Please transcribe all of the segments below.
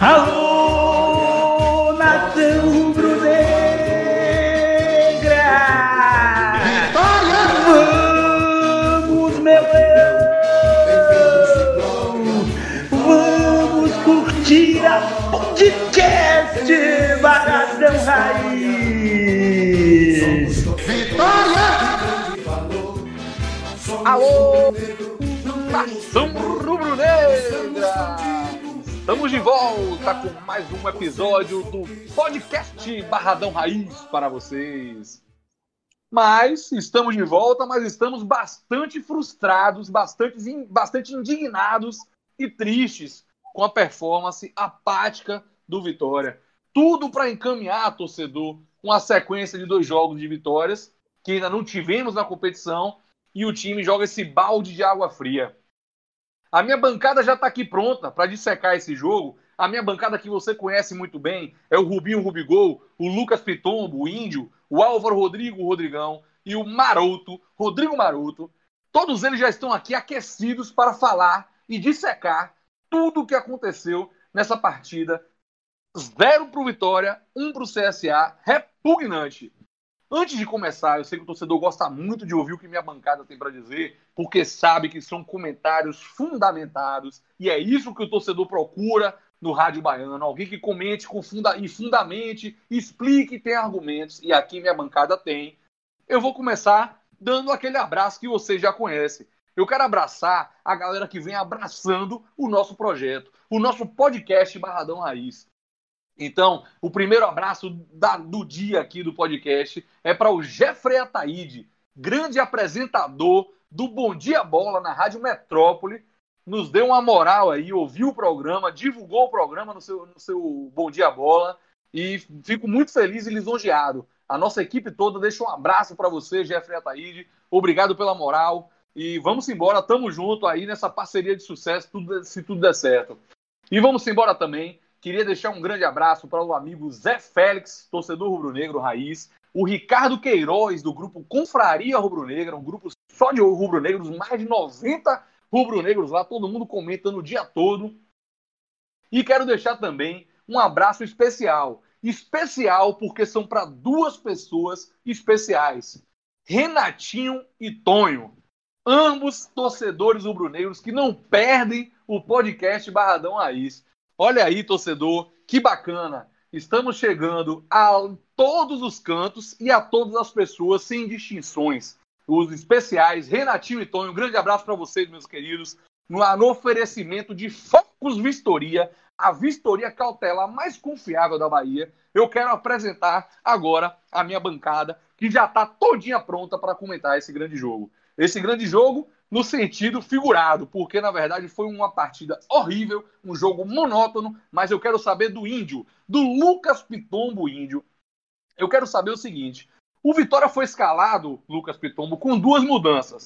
Alô, nação rubro-negra! Vitória! Vamos, meu leão! Vamos curtir a podcast Barradão Raiz! Vitória! Alô, nação rubro-negra! Estamos de volta com mais um episódio do podcast Barradão Raiz para vocês. Mas estamos de volta, mas estamos bastante frustrados, bastante, bastante indignados e tristes com a performance apática do Vitória. Tudo para encaminhar, torcedor, uma sequência de dois jogos de vitórias que ainda não tivemos na competição e o time joga esse balde de água fria. A minha bancada já está aqui pronta para dissecar esse jogo. A minha bancada que você conhece muito bem é o Rubinho Rubigol, o Lucas Pitombo, o Índio, o Álvaro Rodrigo, o Rodrigão e o Maroto, Rodrigo Maroto. Todos eles já estão aqui aquecidos para falar e dissecar tudo o que aconteceu nessa partida. Zero para o Vitória, um para o CSA, repugnante. Antes de começar, eu sei que o torcedor gosta muito de ouvir o que minha bancada tem para dizer, porque sabe que são comentários fundamentados, e é isso que o torcedor procura no Rádio Baiano. Alguém que comente com funda e fundamente, explique, tem argumentos, e aqui minha bancada tem. Eu vou começar dando aquele abraço que vocês já conhecem. Eu quero abraçar a galera que vem abraçando o nosso projeto, o nosso podcast Barradão Raiz. Então, o primeiro abraço da, do dia aqui do podcast é para o Jeffrey Ataíde, grande apresentador do Bom Dia Bola na Rádio Metrópole. Nos deu uma moral aí, ouviu o programa, divulgou o programa no seu, no seu Bom Dia Bola e fico muito feliz e lisonjeado. A nossa equipe toda deixa um abraço para você, Jeffrey Ataíde. Obrigado pela moral e vamos embora, tamo junto aí nessa parceria de sucesso, tudo, se tudo der certo. E vamos embora também Queria deixar um grande abraço para o amigo Zé Félix, torcedor rubro-negro raiz, o Ricardo Queiroz, do grupo Confraria Rubro-Negra, um grupo só de rubro-negros, mais de 90 rubro-negros lá, todo mundo comentando o dia todo. E quero deixar também um abraço especial. Especial porque são para duas pessoas especiais: Renatinho e Tonho. Ambos torcedores rubro-negros que não perdem o podcast Barradão Raiz. Olha aí, torcedor, que bacana. Estamos chegando a todos os cantos e a todas as pessoas, sem distinções. Os especiais, Renatinho e Tonho, um grande abraço para vocês, meus queridos. No, oferecimento de Focus Vistoria, a vistoria cautelar mais confiável da Bahia, eu quero apresentar agora a minha bancada, que já está todinha pronta para comentar esse grande jogo. Esse grande jogo no sentido figurado, porque na verdade foi uma partida horrível, um jogo monótono, mas eu quero saber do Índio, do Lucas Pitombo Índio. Eu quero saber o seguinte: o Vitória foi escalado, Lucas Pitombo, com duas mudanças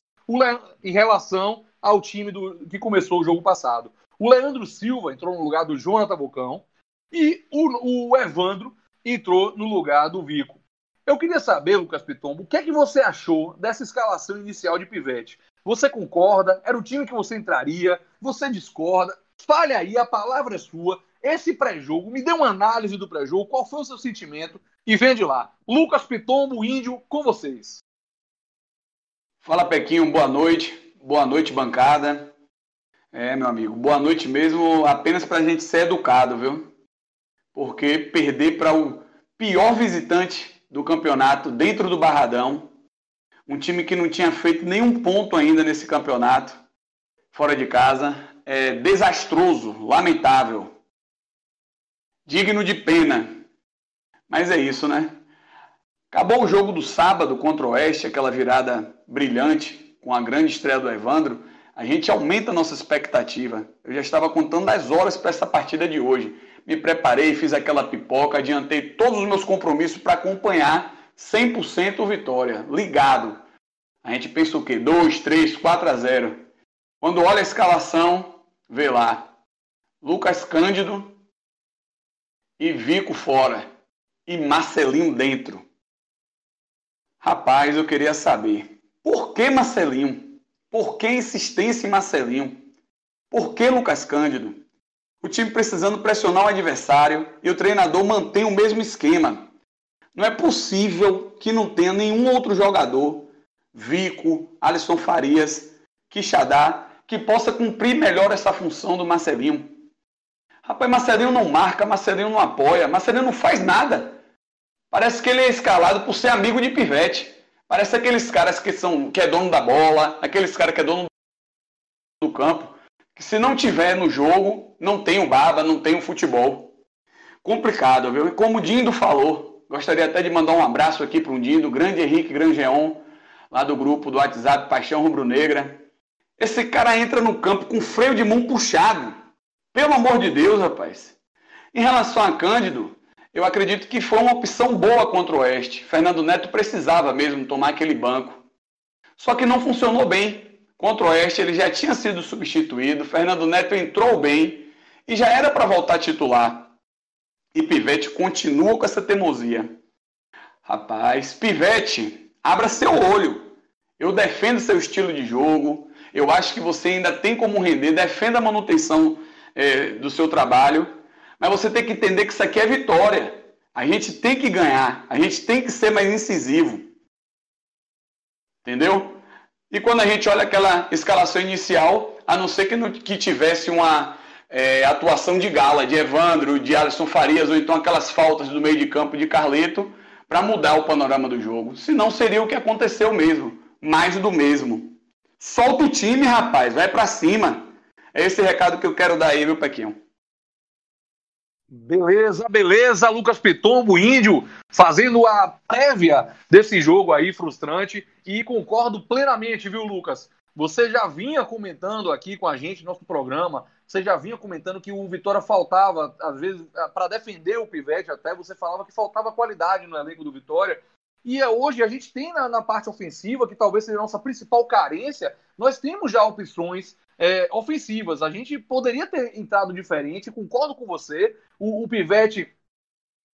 em relação ao time do, que começou o jogo passado. O Leandro Silva entrou no lugar do Jonathan Bocão e o, o Evandro entrou no lugar do Vico. Eu queria saber, Lucas Pitombo, o que é que você achou dessa escalação inicial de Pivete? Você concorda? Era o time que você entraria? Você discorda? Fale aí, a palavra é sua. Esse pré-jogo, me dê uma análise do pré-jogo, qual foi o seu sentimento e vem de lá. Lucas Pitombo, Índio, com vocês. Fala Pequinho, boa noite. Boa noite, bancada. É, meu amigo, boa noite mesmo, apenas para a gente ser educado, viu? Porque perder para o pior visitante do campeonato dentro do Barradão um time que não tinha feito nenhum ponto ainda nesse campeonato, fora de casa. É desastroso, lamentável, digno de pena. Mas é isso, né? Acabou o jogo do sábado contra o Oeste, aquela virada brilhante, com a grande estreia do Evandro. A gente aumenta a nossa expectativa. Eu já estava contando as horas para essa partida de hoje. Me preparei, fiz aquela pipoca, adiantei todos os meus compromissos para acompanhar 100% vitória, ligado. A gente pensa o quê? 2, 3, 4 a 0. Quando olha a escalação, vê lá. Lucas Cândido e Vico fora. E Marcelinho dentro. Rapaz, eu queria saber. Por que Marcelinho? Por que insistência em Marcelinho? Por que Lucas Cândido? o time precisando pressionar o adversário e o treinador mantém o mesmo esquema. Não é possível que não tenha nenhum outro jogador, Vico, Alisson Farias, Quixadá, que possa cumprir melhor essa função do Marcelinho. Rapaz, Marcelinho não marca, Marcelinho não apoia, Marcelinho não faz nada. Parece que ele é escalado por ser amigo de pivete. Parece aqueles caras que são que é dono da bola, aqueles caras que é dono do campo, que se não tiver no jogo, não tem o baba, não tem o futebol. Complicado, viu? E como o Dindo falou, gostaria até de mandar um abraço aqui para o Dindo, grande Henrique Grangeon, lá do grupo do WhatsApp Paixão Rubro-Negra. Esse cara entra no campo com freio de mão puxado. Pelo amor de Deus, rapaz. Em relação a Cândido, eu acredito que foi uma opção boa contra o Oeste. Fernando Neto precisava mesmo tomar aquele banco. Só que não funcionou bem. Contra o Oeste ele já tinha sido substituído, Fernando Neto entrou bem e já era para voltar titular. E Pivete continua com essa teimosia. Rapaz, Pivete, abra seu olho. Eu defendo seu estilo de jogo. Eu acho que você ainda tem como render. Defenda a manutenção é, do seu trabalho. Mas você tem que entender que isso aqui é vitória. A gente tem que ganhar. A gente tem que ser mais incisivo. Entendeu? E quando a gente olha aquela escalação inicial, a não ser que, não, que tivesse uma é, atuação de gala, de Evandro, de Alisson Farias, ou então aquelas faltas do meio de campo de Carleto, para mudar o panorama do jogo. Senão seria o que aconteceu mesmo. Mais do mesmo. Solta o time, rapaz. Vai para cima. É esse recado que eu quero dar aí, viu, Pequinho? Beleza, beleza, Lucas Pitombo, índio, fazendo a prévia desse jogo aí frustrante e concordo plenamente, viu, Lucas? Você já vinha comentando aqui com a gente, nosso programa, você já vinha comentando que o Vitória faltava, às vezes, para defender o Pivete, até você falava que faltava qualidade no elenco do Vitória. E é hoje a gente tem na, na parte ofensiva, que talvez seja a nossa principal carência, nós temos já opções é, ofensivas. A gente poderia ter entrado diferente, concordo com você. O, o Pivete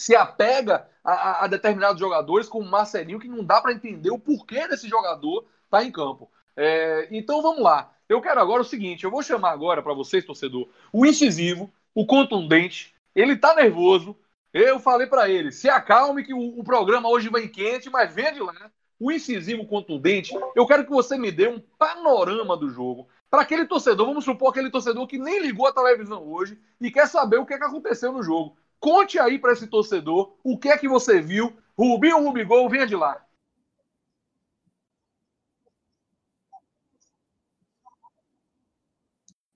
se apega a, a, determinados jogadores, como o Marcelinho, que não dá para entender o porquê desse jogador tá em campo. É, então vamos lá. Eu quero agora o seguinte: eu vou chamar agora para vocês, torcedor, o incisivo, o contundente. Ele tá nervoso. Eu falei para ele: se acalme, que o, o programa hoje vem quente, mas vem de lá. O incisivo contundente, eu quero que você me dê um panorama do jogo para aquele torcedor, vamos supor aquele torcedor que nem ligou a televisão hoje e quer saber o que, é que aconteceu no jogo. Conte aí para esse torcedor o que é que você viu. Rubinho Rubigol, venha de lá.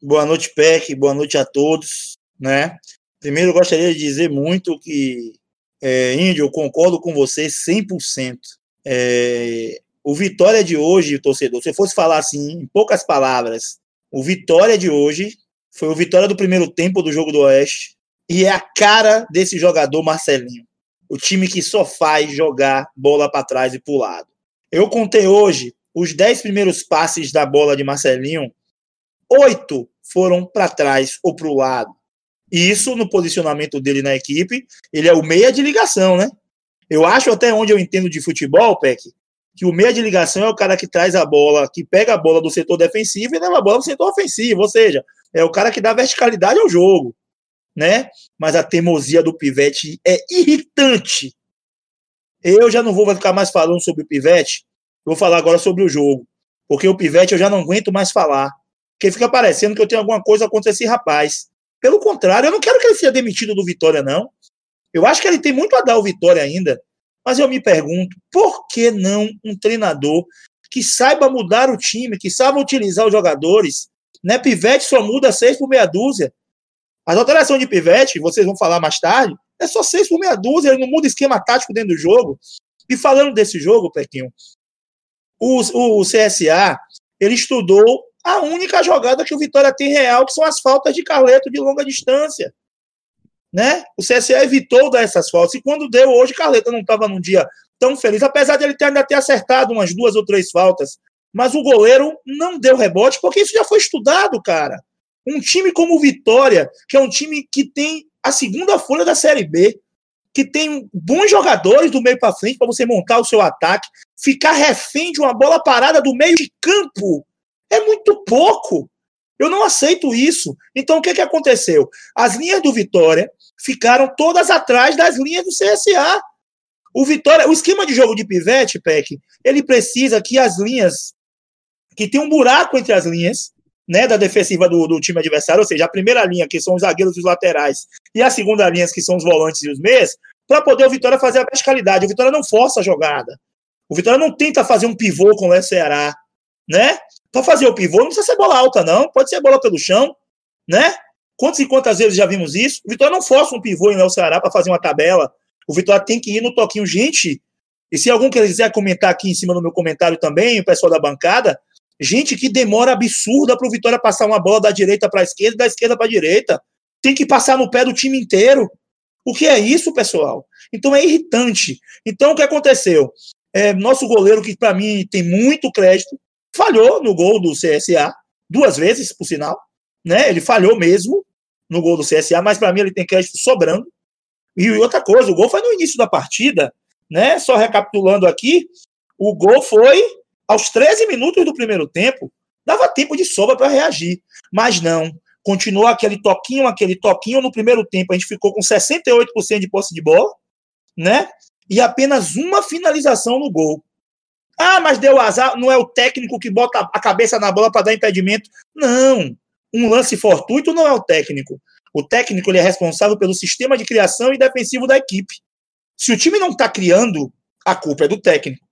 Boa noite, Peck. Boa noite a todos. Né? Primeiro, eu gostaria de dizer muito que, é, Índio, eu concordo com você 100%. É, o Vitória de hoje, torcedor, se eu fosse falar assim, em poucas palavras, o Vitória de hoje foi o Vitória do primeiro tempo do jogo do Oeste e é a cara desse jogador Marcelinho. O time que só faz jogar bola para trás e para lado. Eu contei hoje os dez primeiros passes da bola de Marcelinho, oito foram para trás ou para o lado. E isso no posicionamento dele na equipe, ele é o meia de ligação, né? Eu acho até onde eu entendo de futebol, Peck, que o meia de ligação é o cara que traz a bola, que pega a bola do setor defensivo e leva a bola do setor ofensivo, ou seja, é o cara que dá verticalidade ao jogo, né? Mas a teimosia do Pivete é irritante. Eu já não vou ficar mais falando sobre o Pivete, vou falar agora sobre o jogo, porque o Pivete eu já não aguento mais falar, porque fica parecendo que eu tenho alguma coisa contra esse rapaz. Pelo contrário, eu não quero que ele seja demitido do Vitória, não. Eu acho que ele tem muito a dar ao Vitória ainda. Mas eu me pergunto, por que não um treinador que saiba mudar o time, que saiba utilizar os jogadores? Né? Pivete só muda seis por meia dúzia. As alterações de Pivete, vocês vão falar mais tarde, é só seis por meia dúzia, ele não muda esquema tático dentro do jogo. E falando desse jogo, Pequinho, o, o CSA, ele estudou a única jogada que o Vitória tem real, que são as faltas de Carleto de longa distância né? O CSE evitou dar essas faltas. E quando deu, hoje, Carleta não estava num dia tão feliz, apesar de ele ter, ainda ter acertado umas duas ou três faltas. Mas o goleiro não deu rebote, porque isso já foi estudado, cara. Um time como o Vitória, que é um time que tem a segunda folha da Série B, que tem bons jogadores do meio para frente para você montar o seu ataque, ficar refém de uma bola parada do meio de campo é muito pouco. Eu não aceito isso. Então, o que, que aconteceu? As linhas do Vitória ficaram todas atrás das linhas do CSA. O Vitória, o esquema de jogo de pivete, Peck, ele precisa que as linhas, que tem um buraco entre as linhas, né, da defensiva do, do, time adversário, ou seja, a primeira linha, que são os zagueiros e os laterais, e a segunda linha, que são os volantes e os meias, para poder o Vitória fazer a verticalidade. O Vitória não força a jogada. O Vitória não tenta fazer um pivô com o Ceará, né? Para fazer o pivô não precisa ser bola alta, não. Pode ser bola pelo chão, né? Quantas e quantas vezes já vimos isso? O Vitória não força um pivô em El Ceará para fazer uma tabela. O Vitória tem que ir no toquinho. Gente, e se algum quiser comentar aqui em cima do meu comentário também, o pessoal da bancada, gente, que demora absurda para o Vitória passar uma bola da direita para a esquerda, da esquerda para a direita. Tem que passar no pé do time inteiro. O que é isso, pessoal? Então é irritante. Então o que aconteceu? É, nosso goleiro, que para mim tem muito crédito, falhou no gol do CSA, duas vezes, por sinal. Né? Ele falhou mesmo no gol do CSA, mas para mim ele tem crédito sobrando. E outra coisa, o gol foi no início da partida, né? Só recapitulando aqui, o gol foi aos 13 minutos do primeiro tempo. Dava tempo de sobra para reagir, mas não. Continuou aquele toquinho, aquele toquinho. No primeiro tempo, a gente ficou com 68% de posse de bola, né? E apenas uma finalização no gol. Ah, mas deu azar. Não é o técnico que bota a cabeça na bola para dar impedimento. Não. Um lance fortuito não é o técnico. O técnico ele é responsável pelo sistema de criação e defensivo da equipe. Se o time não está criando, a culpa é do técnico.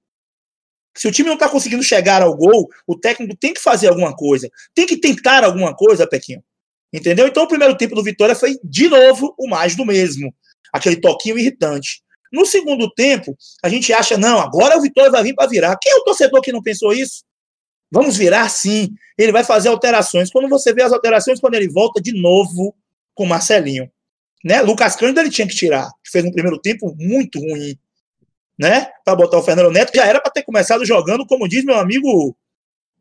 Se o time não está conseguindo chegar ao gol, o técnico tem que fazer alguma coisa. Tem que tentar alguma coisa, Pequinho. Entendeu? Então o primeiro tempo do Vitória foi, de novo, o mais do mesmo. Aquele toquinho irritante. No segundo tempo, a gente acha, não, agora o Vitória vai vir para virar. Quem é o torcedor que não pensou isso? Vamos virar sim. Ele vai fazer alterações. Quando você vê as alterações, quando ele volta de novo com Marcelinho. Né? Lucas Cândido ele tinha que tirar, que fez um primeiro tempo muito ruim. Né? Para botar o Fernando Neto, já era para ter começado jogando, como diz meu amigo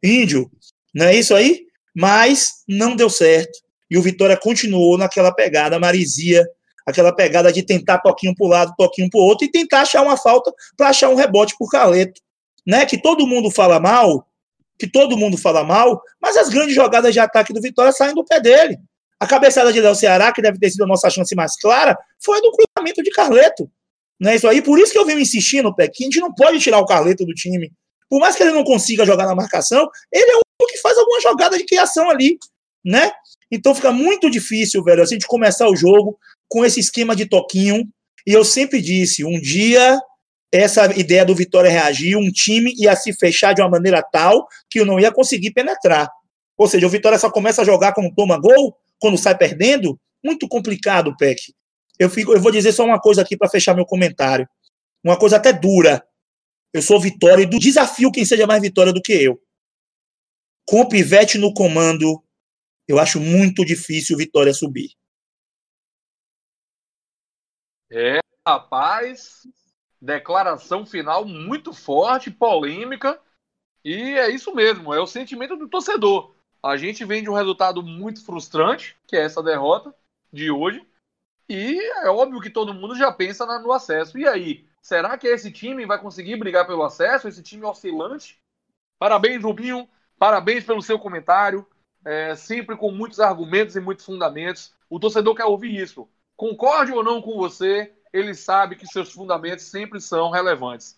Índio. Não é isso aí? Mas não deu certo. E o Vitória continuou naquela pegada Marizia, aquela pegada de tentar toquinho para o lado, toquinho para o outro, e tentar achar uma falta para achar um rebote por Carleto. Né? Que todo mundo fala mal, que todo mundo fala mal, mas as grandes jogadas de ataque do Vitória saem do pé dele. A cabeçada de Léo Ceará, que deve ter sido a nossa chance mais clara, foi do cruzamento de Carleto. Não é isso aí? Por isso que eu venho insistindo, Pé, que a gente não pode tirar o Carleto do time. Por mais que ele não consiga jogar na marcação, ele é o que faz alguma jogada de criação ali, né? Então fica muito difícil, velho, a gente começar o jogo com esse esquema de toquinho. E eu sempre disse, um dia essa ideia do Vitória reagir, um time ia se fechar de uma maneira tal que eu não ia conseguir penetrar. Ou seja, o Vitória só começa a jogar quando toma gol, quando sai perdendo. Muito complicado, Peck. Eu, fico, eu vou dizer só uma coisa aqui para fechar meu comentário. Uma coisa até dura. Eu sou Vitória e do desafio quem seja mais Vitória do que eu. Com o Pivete no comando, eu acho muito difícil Vitória subir. É, rapaz, declaração final muito forte, polêmica, e é isso mesmo, é o sentimento do torcedor. A gente vem de um resultado muito frustrante, que é essa derrota de hoje, e é óbvio que todo mundo já pensa no acesso. E aí, será que esse time vai conseguir brigar pelo acesso? Esse time oscilante? Parabéns, Rubinho, parabéns pelo seu comentário é, sempre com muitos argumentos e muitos fundamentos. O torcedor quer ouvir isso. Concorde ou não com você, ele sabe que seus fundamentos sempre são relevantes.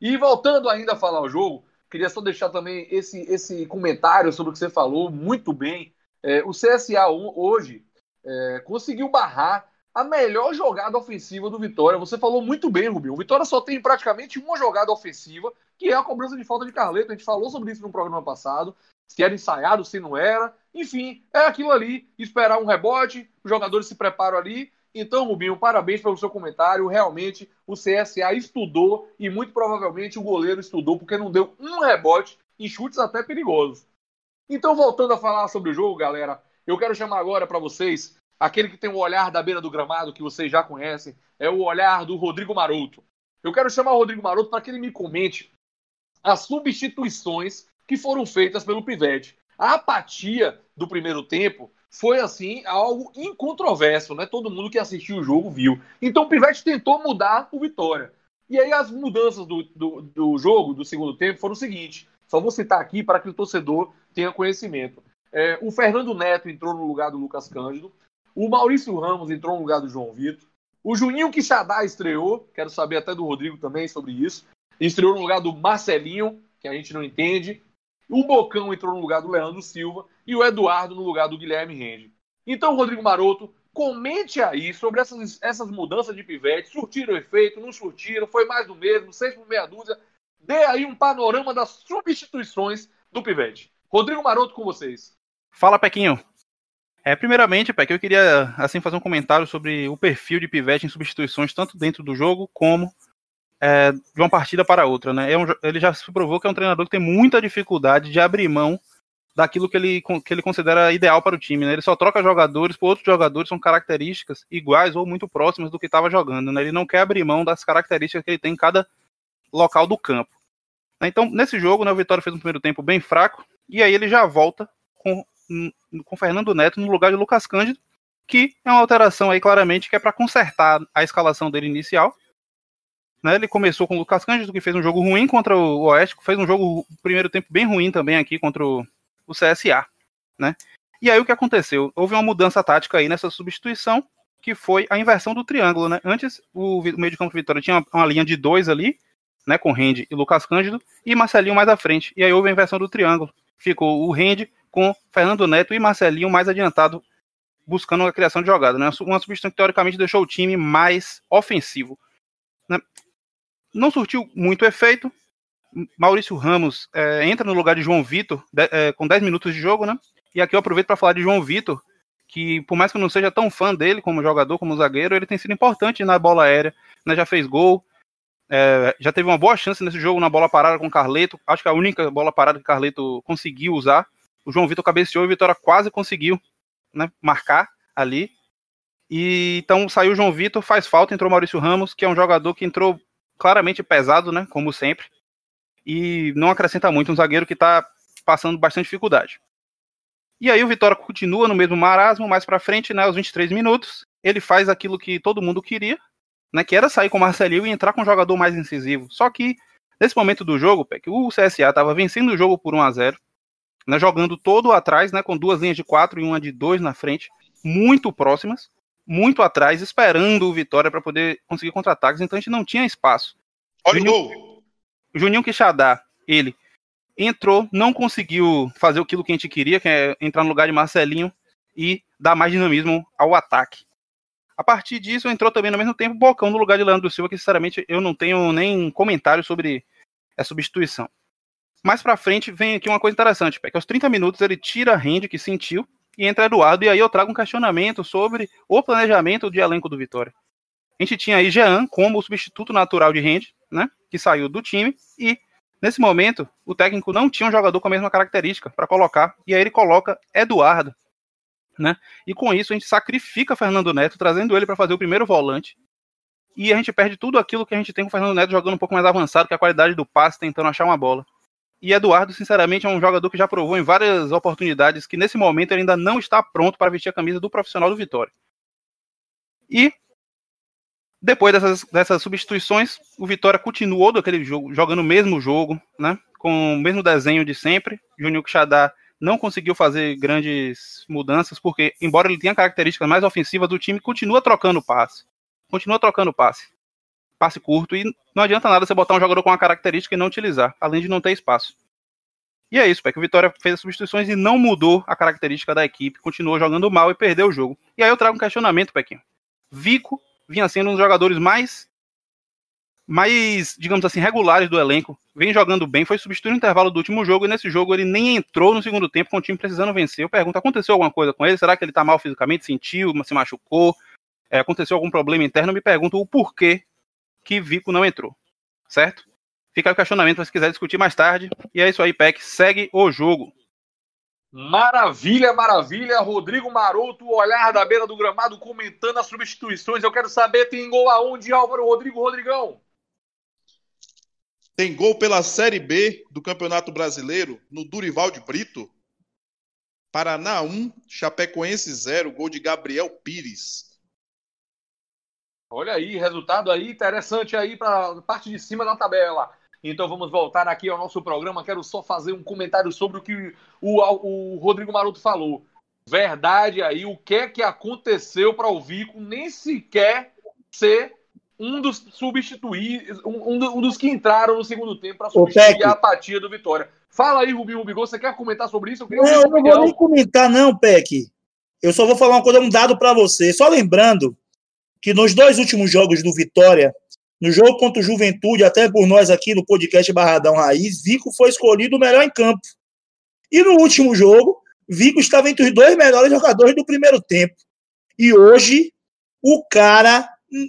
E voltando ainda a falar o jogo, queria só deixar também esse, esse comentário sobre o que você falou, muito bem. É, o CSA hoje é, conseguiu barrar a melhor jogada ofensiva do Vitória. Você falou muito bem, Rubinho. O Vitória só tem praticamente uma jogada ofensiva, que é a cobrança de falta de Carleto. A gente falou sobre isso no programa passado se era ensaiado, se não era. Enfim, é aquilo ali, esperar um rebote, os jogadores se preparam ali. Então, Rubinho, parabéns pelo seu comentário. Realmente, o CSA estudou e muito provavelmente o goleiro estudou, porque não deu um rebote em chutes até perigosos. Então, voltando a falar sobre o jogo, galera, eu quero chamar agora para vocês aquele que tem o olhar da beira do gramado, que vocês já conhecem, é o olhar do Rodrigo Maroto. Eu quero chamar o Rodrigo Maroto para que ele me comente as substituições que foram feitas pelo Pivete. A apatia do primeiro tempo foi assim algo incontroverso, né? Todo mundo que assistiu o jogo viu. Então o Pivete tentou mudar o Vitória. E aí as mudanças do, do, do jogo, do segundo tempo, foram o seguinte: só vou citar aqui para que o torcedor tenha conhecimento. É, o Fernando Neto entrou no lugar do Lucas Cândido. O Maurício Ramos entrou no lugar do João Vitor. O Juninho Quixadá estreou. Quero saber até do Rodrigo também sobre isso. Estreou no lugar do Marcelinho, que a gente não entende. O Bocão entrou no lugar do Leandro Silva. E o Eduardo no lugar do Guilherme Rende. Então, Rodrigo Maroto, comente aí sobre essas, essas mudanças de pivete. Surtiram efeito, não surtiram, foi mais do mesmo, seis por meia dúzia. Dê aí um panorama das substituições do pivete. Rodrigo Maroto com vocês. Fala, Pequinho. É, primeiramente, Peck, eu queria assim fazer um comentário sobre o perfil de Pivete em substituições, tanto dentro do jogo como é, de uma partida para outra. Né? É um, ele já se provou que é um treinador que tem muita dificuldade de abrir mão daquilo que ele, que ele considera ideal para o time. Né? Ele só troca jogadores por outros jogadores com características iguais ou muito próximas do que estava jogando. Né? Ele não quer abrir mão das características que ele tem em cada local do campo. Então, nesse jogo, né, o Vitória fez um primeiro tempo bem fraco, e aí ele já volta com, com Fernando Neto no lugar de Lucas Cândido, que é uma alteração aí claramente que é para consertar a escalação dele inicial. Né, ele começou com o Lucas Cândido, que fez um jogo ruim contra o Oeste, fez um jogo primeiro tempo bem ruim também aqui contra o, CSA. Né? E aí o que aconteceu? Houve uma mudança tática aí nessa substituição, que foi a inversão do triângulo. Né? Antes, o, meio de campo do Vitória tinha uma, uma linha de dois ali, né, com Rende e Lucas Cândido, e Marcelinho mais à frente. E aí houve a inversão do triângulo. Ficou o Rende com Fernando Neto e Marcelinho mais adiantado, buscando a criação de jogada. Né? Uma substituição que teoricamente deixou o time mais ofensivo. Né? Não surtiu muito efeito. Maurício Ramos é, entra no lugar de João Vitor de, é, com 10 minutos de jogo, né? E aqui eu aproveito para falar de João Vitor, que por mais que eu não seja tão fã dele como jogador, como zagueiro, ele tem sido importante na bola aérea, né? Já fez gol, é, já teve uma boa chance nesse jogo na bola parada com o Carleto. Acho que a única bola parada que o Carleto conseguiu usar. O João Vitor cabeceou e o Vitória quase conseguiu né, marcar ali. E então saiu o João Vitor, faz falta, entrou o Maurício Ramos, que é um jogador que entrou claramente pesado, né? Como sempre. E não acrescenta muito, um zagueiro que está passando bastante dificuldade. E aí o Vitória continua no mesmo marasmo, mais para frente, né, aos 23 minutos, ele faz aquilo que todo mundo queria, né, que era sair com o Marcelinho e entrar com um jogador mais incisivo. Só que, nesse momento do jogo, o CSA estava vencendo o jogo por 1 a 0 né, jogando todo atrás, né, com duas linhas de quatro e uma de dois na frente, muito próximas, muito atrás, esperando o Vitória para poder conseguir contra-ataques, então a gente não tinha espaço. Olha o gol! Juninho Quixadá, ele entrou, não conseguiu fazer aquilo que a gente queria, que é entrar no lugar de Marcelinho e dar mais dinamismo ao ataque. A partir disso, entrou também no mesmo tempo Bocão no lugar de Leandro Silva, que sinceramente eu não tenho nem comentário sobre a substituição. Mais pra frente vem aqui uma coisa interessante, que aos 30 minutos ele tira a rende que sentiu e entra Eduardo, e aí eu trago um questionamento sobre o planejamento de elenco do Vitória. A gente tinha aí Jean como o substituto natural de rende, né, que saiu do time, e nesse momento o técnico não tinha um jogador com a mesma característica para colocar, e aí ele coloca Eduardo, né? E com isso a gente sacrifica Fernando Neto, trazendo ele para fazer o primeiro volante. E a gente perde tudo aquilo que a gente tem com o Fernando Neto jogando um pouco mais avançado, que é a qualidade do passe, tentando achar uma bola. E Eduardo, sinceramente, é um jogador que já provou em várias oportunidades que nesse momento ele ainda não está pronto para vestir a camisa do profissional do Vitória. E depois dessas, dessas substituições, o Vitória continuou daquele jogo, jogando o mesmo jogo, né? Com o mesmo desenho de sempre. Júnior Xadá não conseguiu fazer grandes mudanças, porque, embora ele tenha características mais ofensivas do time, continua trocando passe. Continua trocando passe. Passe curto, e não adianta nada você botar um jogador com uma característica e não utilizar, além de não ter espaço. E é isso, Peck. O Vitória fez as substituições e não mudou a característica da equipe, continuou jogando mal e perdeu o jogo. E aí eu trago um questionamento, Pequinho. Vico vinha sendo um dos jogadores mais mais, digamos assim, regulares do elenco, vem jogando bem, foi substituído no intervalo do último jogo, e nesse jogo ele nem entrou no segundo tempo com o time precisando vencer. Eu pergunto, aconteceu alguma coisa com ele? Será que ele tá mal fisicamente, sentiu, se machucou? É, aconteceu algum problema interno? Eu me pergunto o porquê que Vico não entrou, certo? Fica o questionamento se quiser discutir mais tarde. E é isso aí, Peck, segue o jogo. Maravilha, maravilha. Rodrigo Maroto, olhar da beira do gramado, comentando as substituições. Eu quero saber, tem gol aonde, Álvaro Rodrigo Rodrigão? Tem gol pela Série B do Campeonato Brasileiro no Durival de Brito. Paraná 1, Chapecoense 0, gol de Gabriel Pires. Olha aí, resultado aí interessante aí para parte de cima da tabela. Então vamos voltar aqui ao nosso programa. Quero só fazer um comentário sobre o que o, o Rodrigo Maroto falou. Verdade aí, o que é que aconteceu para o Vico nem sequer ser um dos substituir, um, um, dos que entraram no segundo tempo para substituir a apatia do Vitória. Fala aí, Rubinho Rubigol, você quer comentar sobre isso? Eu não, eu não vou nem comentar, não, Peck. Eu só vou falar uma coisa, um dado para você. Só lembrando que nos dois últimos jogos do Vitória, no jogo contra o Juventude, até por nós aqui no podcast Barradão Raiz, Vico foi escolhido o melhor em campo. E no último jogo, Vico estava entre os dois melhores jogadores do primeiro tempo. E hoje, o cara,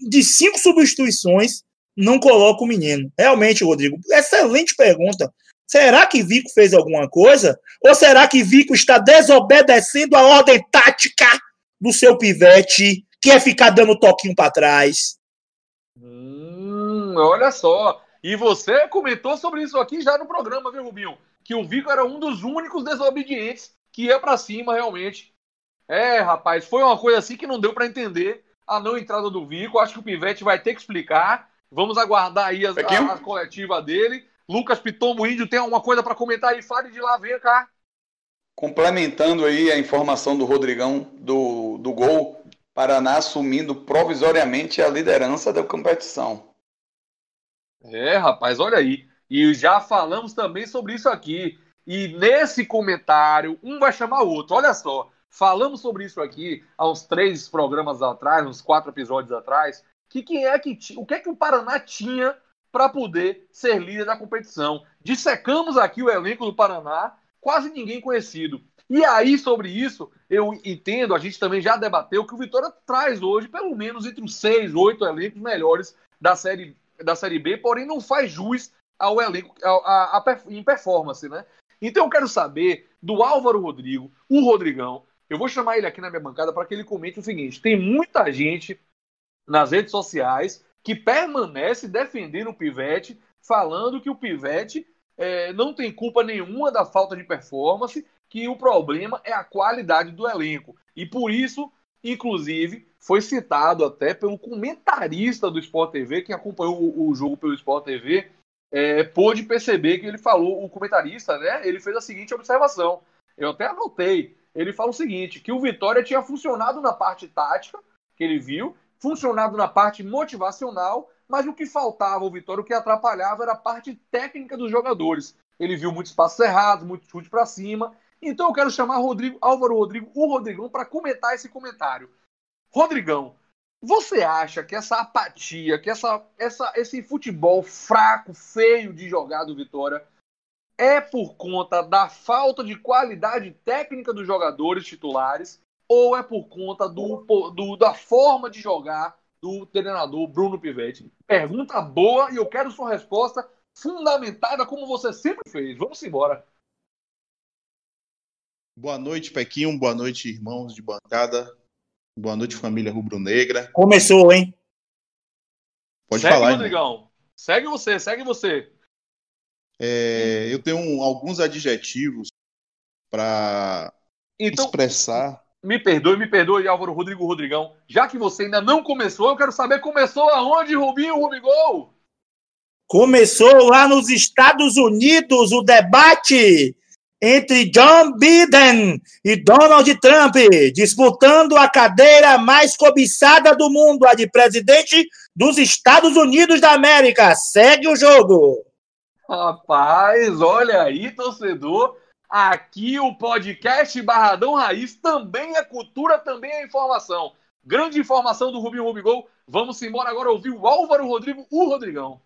de cinco substituições, não coloca o menino. Realmente, Rodrigo, excelente pergunta. Será que Vico fez alguma coisa? Ou será que Vico está desobedecendo a ordem tática do seu pivete, que é ficar dando toquinho para trás? Hum, olha só. E você comentou sobre isso aqui já no programa, viu, Rubinho? Que o Vico era um dos únicos desobedientes que ia para cima realmente. É, rapaz, foi uma coisa assim que não deu para entender a não entrada do Vico. Acho que o Pivete vai ter que explicar. Vamos aguardar aí a, a, a coletiva dele. Lucas Pitombo Índio tem alguma coisa para comentar aí? Fale de lá, vem cá. Complementando aí a informação do Rodrigão do, do gol, Paraná assumindo provisoriamente a liderança da competição. É, rapaz, olha aí. E já falamos também sobre isso aqui. E nesse comentário, um vai chamar o outro. Olha só, falamos sobre isso aqui há uns três programas atrás, uns quatro episódios atrás. Que quem é que o que é que o Paraná tinha para poder ser líder da competição? Dissecamos aqui o elenco do Paraná, quase ninguém conhecido. E aí, sobre isso, eu entendo, a gente também já debateu que o Vitória traz hoje pelo menos entre os seis, oito elencos melhores da série, da série B, porém não faz jus ao elenco a, a, a, em performance, né? Então eu quero saber do Álvaro Rodrigo, o Rodrigão. Eu vou chamar ele aqui na minha bancada para que ele comente o seguinte: tem muita gente nas redes sociais que permanece defendendo o Pivete, falando que o Pivete é, não tem culpa nenhuma da falta de performance, que o problema é a qualidade do elenco. E por isso, inclusive, foi citado até pelo comentarista do Sport TV, que acompanhou o, o jogo pelo Sport TV, é, pôde perceber que ele falou, o comentarista, né? Ele fez a seguinte observação. Eu até anotei. Ele fala o seguinte: que o Vitória tinha funcionado na parte tática, que ele viu, funcionado na parte motivacional, mas o que faltava ao Vitória, o que atrapalhava era a parte técnica dos jogadores. Ele viu muitos passos errados, muito chute para cima. Então eu quero chamar Rodrigo, Álvaro Rodrigo, o Rodrigão, para comentar esse comentário. Rodrigão, você acha que essa apatia, que essa, essa, esse futebol fraco, feio de jogar do Vitória é por conta da falta de qualidade técnica dos jogadores titulares ou é por conta do, do, da forma de jogar do treinador Bruno Pivetti? Pergunta boa e eu quero sua resposta fundamentada como você sempre fez. Vamos embora. Boa noite, Pequinho. Boa noite, irmãos de bancada. Boa noite, família rubro-negra. Começou, hein? Pode segue, falar, Rodrigão. Segue você, segue você. É, eu tenho um, alguns adjetivos para então, expressar. Me perdoe, me perdoe, Álvaro Rodrigo Rodrigão. Já que você ainda não começou, eu quero saber começou aonde, Rubinho Rubigol? Começou lá nos Estados Unidos o debate entre John Biden e Donald Trump, disputando a cadeira mais cobiçada do mundo, a de presidente dos Estados Unidos da América. Segue o jogo. Rapaz, olha aí, torcedor. Aqui o podcast Barradão Raiz também é cultura, também é informação. Grande informação do Rubinho Rubigol. Vamos embora agora ouvir o Álvaro Rodrigo, o Rodrigão.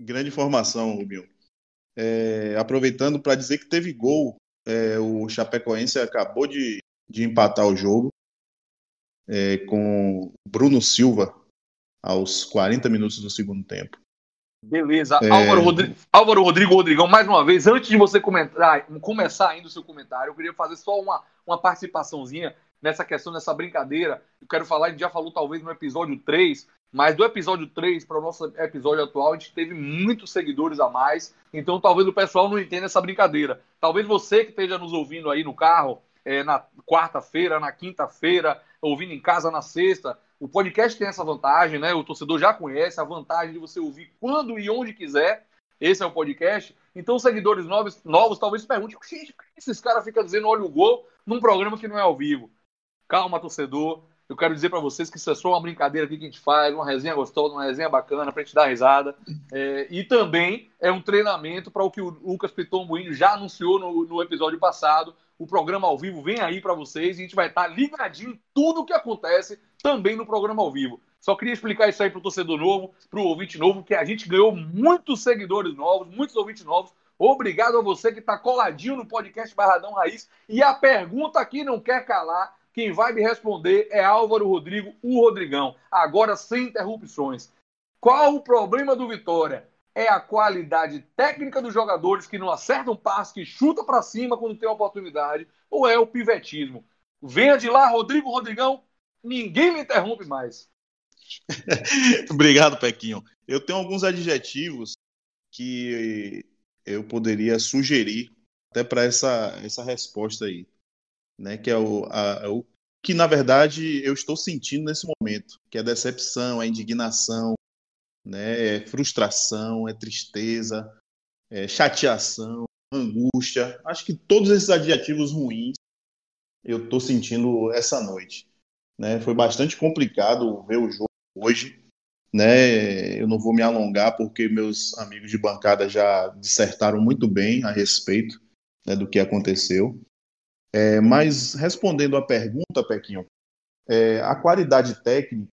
Grande informação, Rubinho. É, aproveitando para dizer que teve gol. É, o Chapecoense acabou de, de empatar o jogo é, com Bruno Silva aos 40 minutos do segundo tempo. Beleza. É... Álvaro, Rodrigo, Álvaro Rodrigo Rodrigão, mais uma vez, antes de você comentar, começar ainda o seu comentário, eu queria fazer só uma, uma participaçãozinha nessa questão, nessa brincadeira. Eu quero falar, a gente já falou talvez no episódio 3, mas do episódio 3 para o nosso episódio atual, a gente teve muitos seguidores a mais. Então talvez o pessoal não entenda essa brincadeira. Talvez você que esteja nos ouvindo aí no carro, é, na quarta-feira, na quinta-feira, ouvindo em casa na sexta, O podcast tem essa vantagem, né? O torcedor já conhece a vantagem de você ouvir quando e onde quiser. Esse é o podcast. Então, seguidores novos, novos talvez perguntem: gente, por que esses caras ficam dizendo olha o gol num programa que não é ao vivo? Calma, torcedor. Eu quero dizer para vocês que isso é só uma brincadeira aqui que a gente faz, uma resenha gostosa, uma resenha bacana para a gente dar risada. É, e também é um treinamento para o que o Lucas Piton Índio já anunciou no, no, episódio passado. O programa ao vivo vem aí para vocês e a gente vai estar tá ligadinho em tudo o que acontece também no programa ao vivo. Só queria explicar isso aí para o torcedor novo, para o ouvinte novo, que a gente ganhou muitos seguidores novos, muitos ouvintes novos. Obrigado a você que está coladinho no podcast Barradão Raiz. E a pergunta aqui não quer calar quem vai me responder é Álvaro Rodrigo, o Rodrigão. Agora sem interrupções. Qual o problema do Vitória? É a qualidade técnica dos jogadores que não acertam passe, que chuta para cima quando tem oportunidade, ou é o pivetismo? Venha de lá, Rodrigo Rodrigão. Ninguém me interrompe mais. Obrigado, Pequinho. Eu tenho alguns adjetivos que eu poderia sugerir até para essa, essa resposta aí né? Que é o, a, o que na verdade eu estou sentindo nesse momento, que é decepção, é indignação, né? É frustração, é tristeza, é chateação, angústia. Acho que todos esses adjetivos ruins eu estou sentindo essa noite. Né? Foi bastante complicado ver o jogo hoje. Né? Eu não vou me alongar porque meus amigos de bancada já dissertaram muito bem a respeito né, do que aconteceu. É, mas respondendo à pergunta, Pequinho, é, a qualidade técnica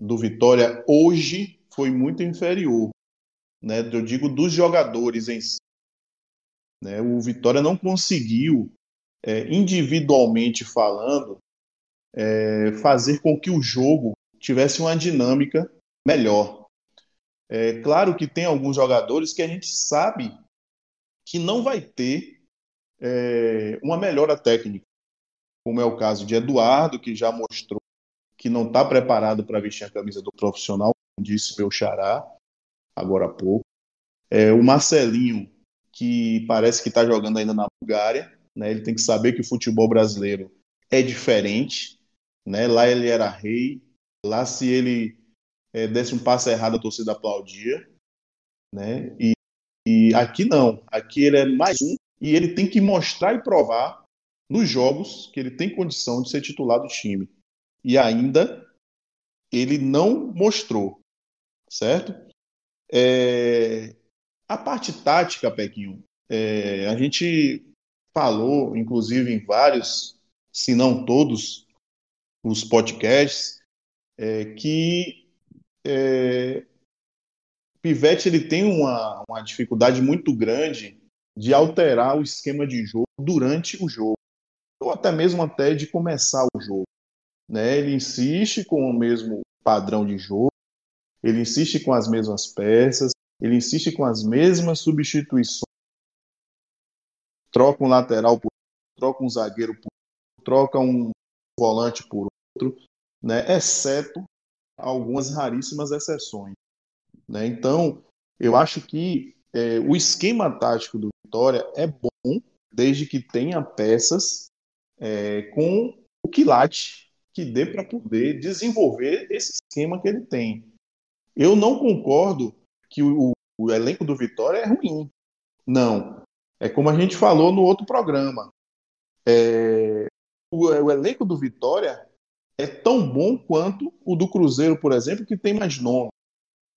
do Vitória hoje foi muito inferior. Né, eu digo dos jogadores em si. Né, o Vitória não conseguiu, é, individualmente falando, é, fazer com que o jogo tivesse uma dinâmica melhor. É claro que tem alguns jogadores que a gente sabe que não vai ter é, uma melhora técnica, como é o caso de Eduardo, que já mostrou que não está preparado para vestir a camisa do profissional, como disse meu xará agora há pouco. É, o Marcelinho, que parece que está jogando ainda na Bulgária, né? ele tem que saber que o futebol brasileiro é diferente. Né? Lá ele era rei, lá se ele é, desse um passo errado a torcida aplaudia. Né? E, e aqui não, aqui ele é mais um e ele tem que mostrar e provar nos jogos que ele tem condição de ser titular do time. E ainda ele não mostrou, certo? É... A parte tática, Pequinho, é... a gente falou, inclusive em vários, se não todos, os podcasts, é... que é... Pivete ele tem uma, uma dificuldade muito grande de alterar o esquema de jogo durante o jogo, ou até mesmo até de começar o jogo. Né? Ele insiste com o mesmo padrão de jogo, ele insiste com as mesmas peças, ele insiste com as mesmas substituições. Troca um lateral por troca um zagueiro por outro, troca um volante por outro, né? exceto algumas raríssimas exceções. Né? Então, eu acho que é, o esquema tático do Vitória é bom desde que tenha peças é, com o quilate que dê para poder desenvolver esse esquema que ele tem. Eu não concordo que o, o elenco do Vitória é ruim. Não. É como a gente falou no outro programa. É, o, o elenco do Vitória é tão bom quanto o do Cruzeiro, por exemplo, que tem mais nome.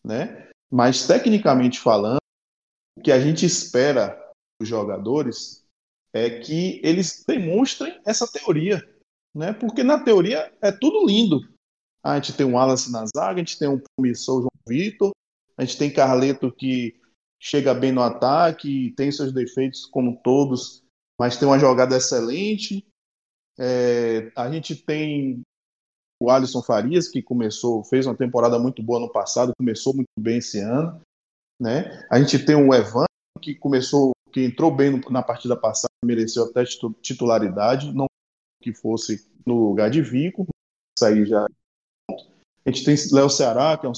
Né? Mas, tecnicamente falando, o que a gente espera jogadores é que eles demonstrem essa teoria, né? Porque na teoria é tudo lindo. A gente tem um Wallace na zaga, a gente tem um promissor João Vitor, a gente tem Carleto que chega bem no ataque, tem seus defeitos como todos, mas tem uma jogada excelente. É, a gente tem o Alisson Farias, que começou, fez uma temporada muito boa no passado, começou muito bem esse ano. Né? A gente tem o Evan, que começou, que entrou bem na partida passada, mereceu até titularidade, não que fosse no lugar de Vico, aí já. A gente tem Léo Ceará, que é um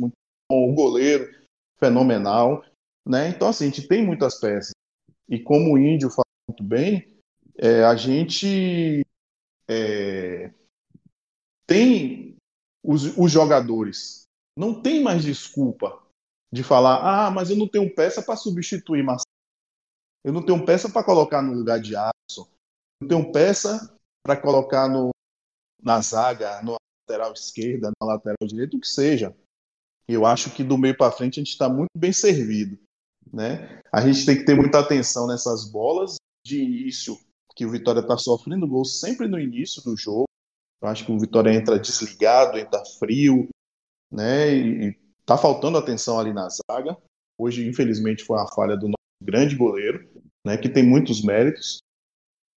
muito bom, um goleiro fenomenal, né? Então, assim, a gente tem muitas peças. E como o Índio fala muito bem, é, a gente é, tem os, os jogadores. Não tem mais desculpa de falar, ah, mas eu não tenho peça para substituir Marcelo. Eu não tenho peça para colocar no lugar de Alisson. Não tenho peça para colocar no, na zaga, na lateral esquerda, na lateral direita, o que seja. Eu acho que do meio para frente a gente está muito bem servido. Né? A gente tem que ter muita atenção nessas bolas de início, que o Vitória está sofrendo gol sempre no início do jogo. Eu acho que o Vitória entra desligado, entra frio, né? E, está faltando atenção ali na zaga. Hoje, infelizmente, foi a falha do nosso grande goleiro, né? Que tem muitos méritos,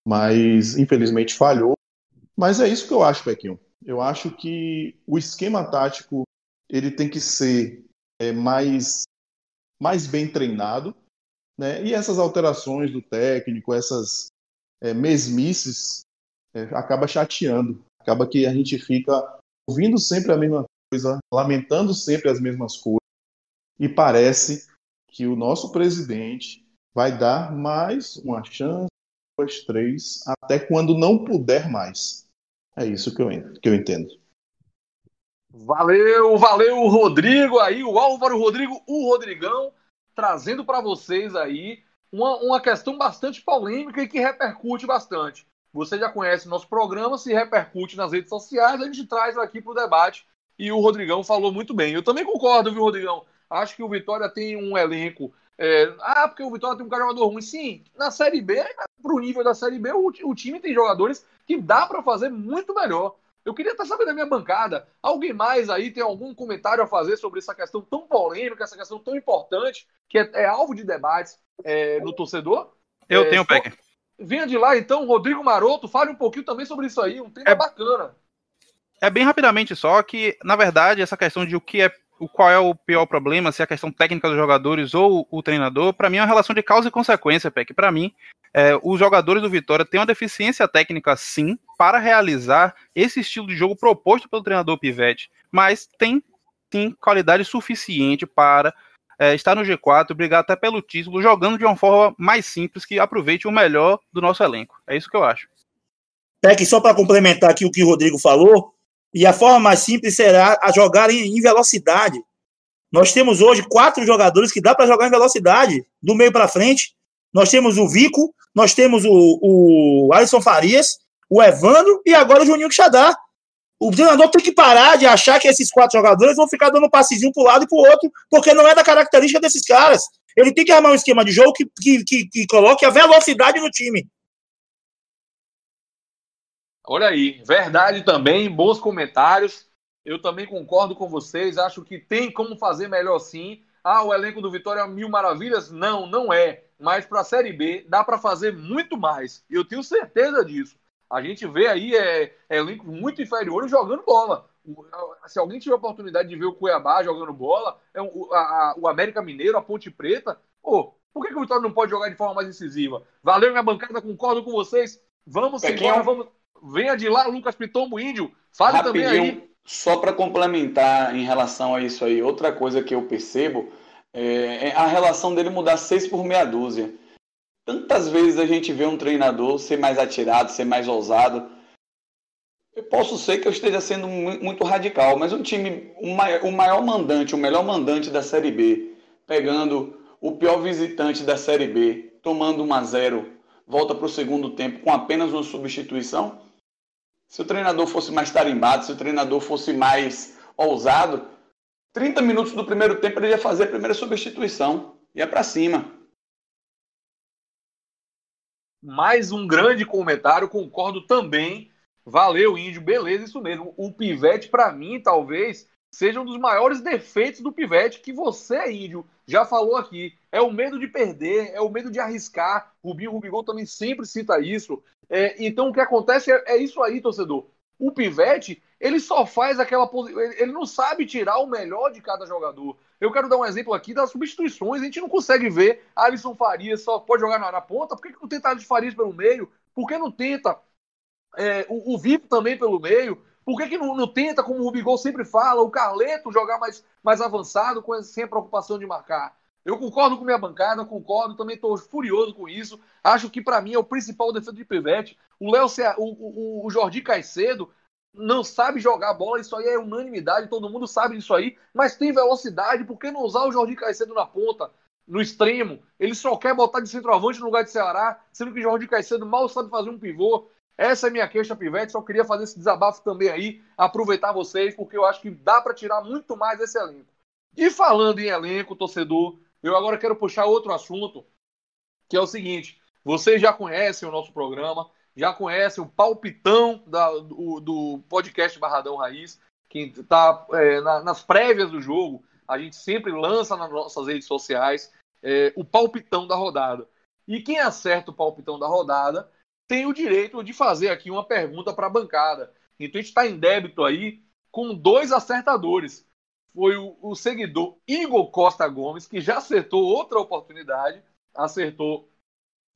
mas infelizmente falhou. Mas é isso que eu acho, Pequinho. Eu acho que o esquema tático ele tem que ser é, mais mais bem treinado, né? E essas alterações do técnico, essas é, mesmices, é, acaba chateando. Acaba que a gente fica ouvindo sempre a mesma coisa, lamentando sempre as mesmas coisas, e parece que o nosso presidente vai dar mais uma chance, duas, três, até quando não puder mais. É isso que eu, que eu entendo. Valeu, valeu, Rodrigo aí, o Álvaro Rodrigo, o Rodrigão, trazendo para vocês aí uma, uma questão bastante polêmica e que repercute bastante. Você já conhece nosso programa, se repercute nas redes sociais, a gente traz aqui para o debate e o Rodrigão falou muito bem. Eu também concordo, viu, Rodrigão? Acho que o Vitória tem um elenco. É... ah, porque o Vitória tem um jogador ruim. Sim, na Série B, para o nível da Série B, o, o time tem jogadores que dá para fazer muito melhor. Eu queria até saber da minha bancada. Alguém mais aí tem algum comentário a fazer sobre essa questão tão polêmica, essa questão tão importante, que é, é alvo de debates é, no torcedor? Eu é, tenho, Peck. Venha de lá, então, Rodrigo Maroto, fale um pouquinho também sobre isso aí, um tema é, bacana. É bem rapidamente só que, na verdade, essa questão de o que é o qual é o pior problema, se é a questão técnica dos jogadores ou o treinador, para mim é uma relação de causa e consequência, Peck. Para mim, é, os jogadores do Vitória têm uma deficiência técnica, sim, para realizar esse estilo de jogo proposto pelo treinador Pivete, mas tem, sim, qualidade suficiente para é, estar no G4, brigar até pelo título, jogando de uma forma mais simples que aproveite o melhor do nosso elenco. É isso que eu acho. Peck, só para complementar aqui o que o Rodrigo falou, e a forma mais simples será a jogar em, em velocidade. Nós temos hoje quatro jogadores que dá para jogar em velocidade, do meio para frente. Nós temos o Vico, nós temos o, o Alisson Farias, o Evandro e agora o Juninho Quixadá. O treinador tem que parar de achar que esses quatro jogadores vão ficar dando um passezinho para um lado e para o outro, porque não é da característica desses caras. Ele tem que armar um esquema de jogo que, que, que, que coloque a velocidade no time. Olha aí, verdade também, bons comentários. Eu também concordo com vocês, acho que tem como fazer melhor sim. Ah, o elenco do Vitória é mil maravilhas? Não, não é. Mas para a Série B dá para fazer muito mais. Eu tenho certeza disso. A gente vê aí é, é elenco muito inferior jogando bola. Se alguém tiver a oportunidade de ver o Cuiabá jogando bola, é o, a, o América Mineiro, a Ponte Preta, pô, por que, que o Vitória não pode jogar de forma mais incisiva? Valeu, minha bancada, concordo com vocês. Vamos embora, vamos venha de lá, Lucas Pitombo Índio. Fale Rapidinho, também aí. Só para complementar em relação a isso aí, outra coisa que eu percebo é, é a relação dele mudar seis por meia dúzia. Tantas vezes a gente vê um treinador ser mais atirado, ser mais ousado. Eu posso ser que eu esteja sendo muito radical, mas um time, o maior, o maior mandante, o melhor mandante da Série B, pegando o pior visitante da Série B, tomando 1 a 0 volta para o segundo tempo com apenas uma substituição, se o treinador fosse mais tarimbado, se o treinador fosse mais ousado, 30 minutos do primeiro tempo ele ia fazer a primeira substituição. Ia para cima. Mais um grande comentário, concordo também. Valeu, Índio. Beleza, isso mesmo. O Pivete, para mim, talvez, seja um dos maiores defeitos do Pivete que você, Índio, já falou aqui. É o medo de perder, é o medo de arriscar. Rubinho Rubigol também sempre cita isso. É, então o que acontece é, é, isso aí, torcedor. O Pivete, ele só faz aquela posição. Ele não sabe tirar o melhor de cada jogador. Eu quero dar um exemplo aqui das substituições. A gente não consegue ver Alisson Farias só pode jogar na, na ponta. Por que, que não tenta Alisson Farias pelo meio? Por que não tenta é, o, o Vipo também pelo meio? Por que, que não, não, tenta, como o Rubigol sempre fala, o Carleto jogar mais, mais avançado com, sem a preocupação de marcar? Eu concordo com minha bancada, concordo, também estou furioso com isso. Acho que para mim é o principal defeito de Pivete. O Léo, o, o, o Jordi Caicedo não sabe jogar bola, isso aí é unanimidade, todo mundo sabe disso aí, mas tem velocidade, por que não usar o Jorge Caicedo na ponta, no extremo? Ele só quer botar de centroavante no lugar de Ceará, sendo que o Jorge Caicedo mal sabe fazer um pivô. Essa é minha queixa, Pivete, só queria fazer esse desabafo também aí, aproveitar vocês, porque eu acho que dá para tirar muito mais desse elenco. E falando em elenco, torcedor, eu agora quero puxar outro assunto, que é o seguinte: vocês já conhecem o nosso programa, já conhecem o palpitão da, do, do, podcast Barradão Raiz, que está é, na, nas prévias do jogo. A gente sempre lança nas nossas redes sociais é, o palpitão da rodada. E quem acerta o palpitão da rodada tem o direito de fazer aqui uma pergunta para a bancada. Então a gente está em débito aí com dois acertadores foi o, o seguidor Igor Costa Gomes, que já acertou outra oportunidade, acertou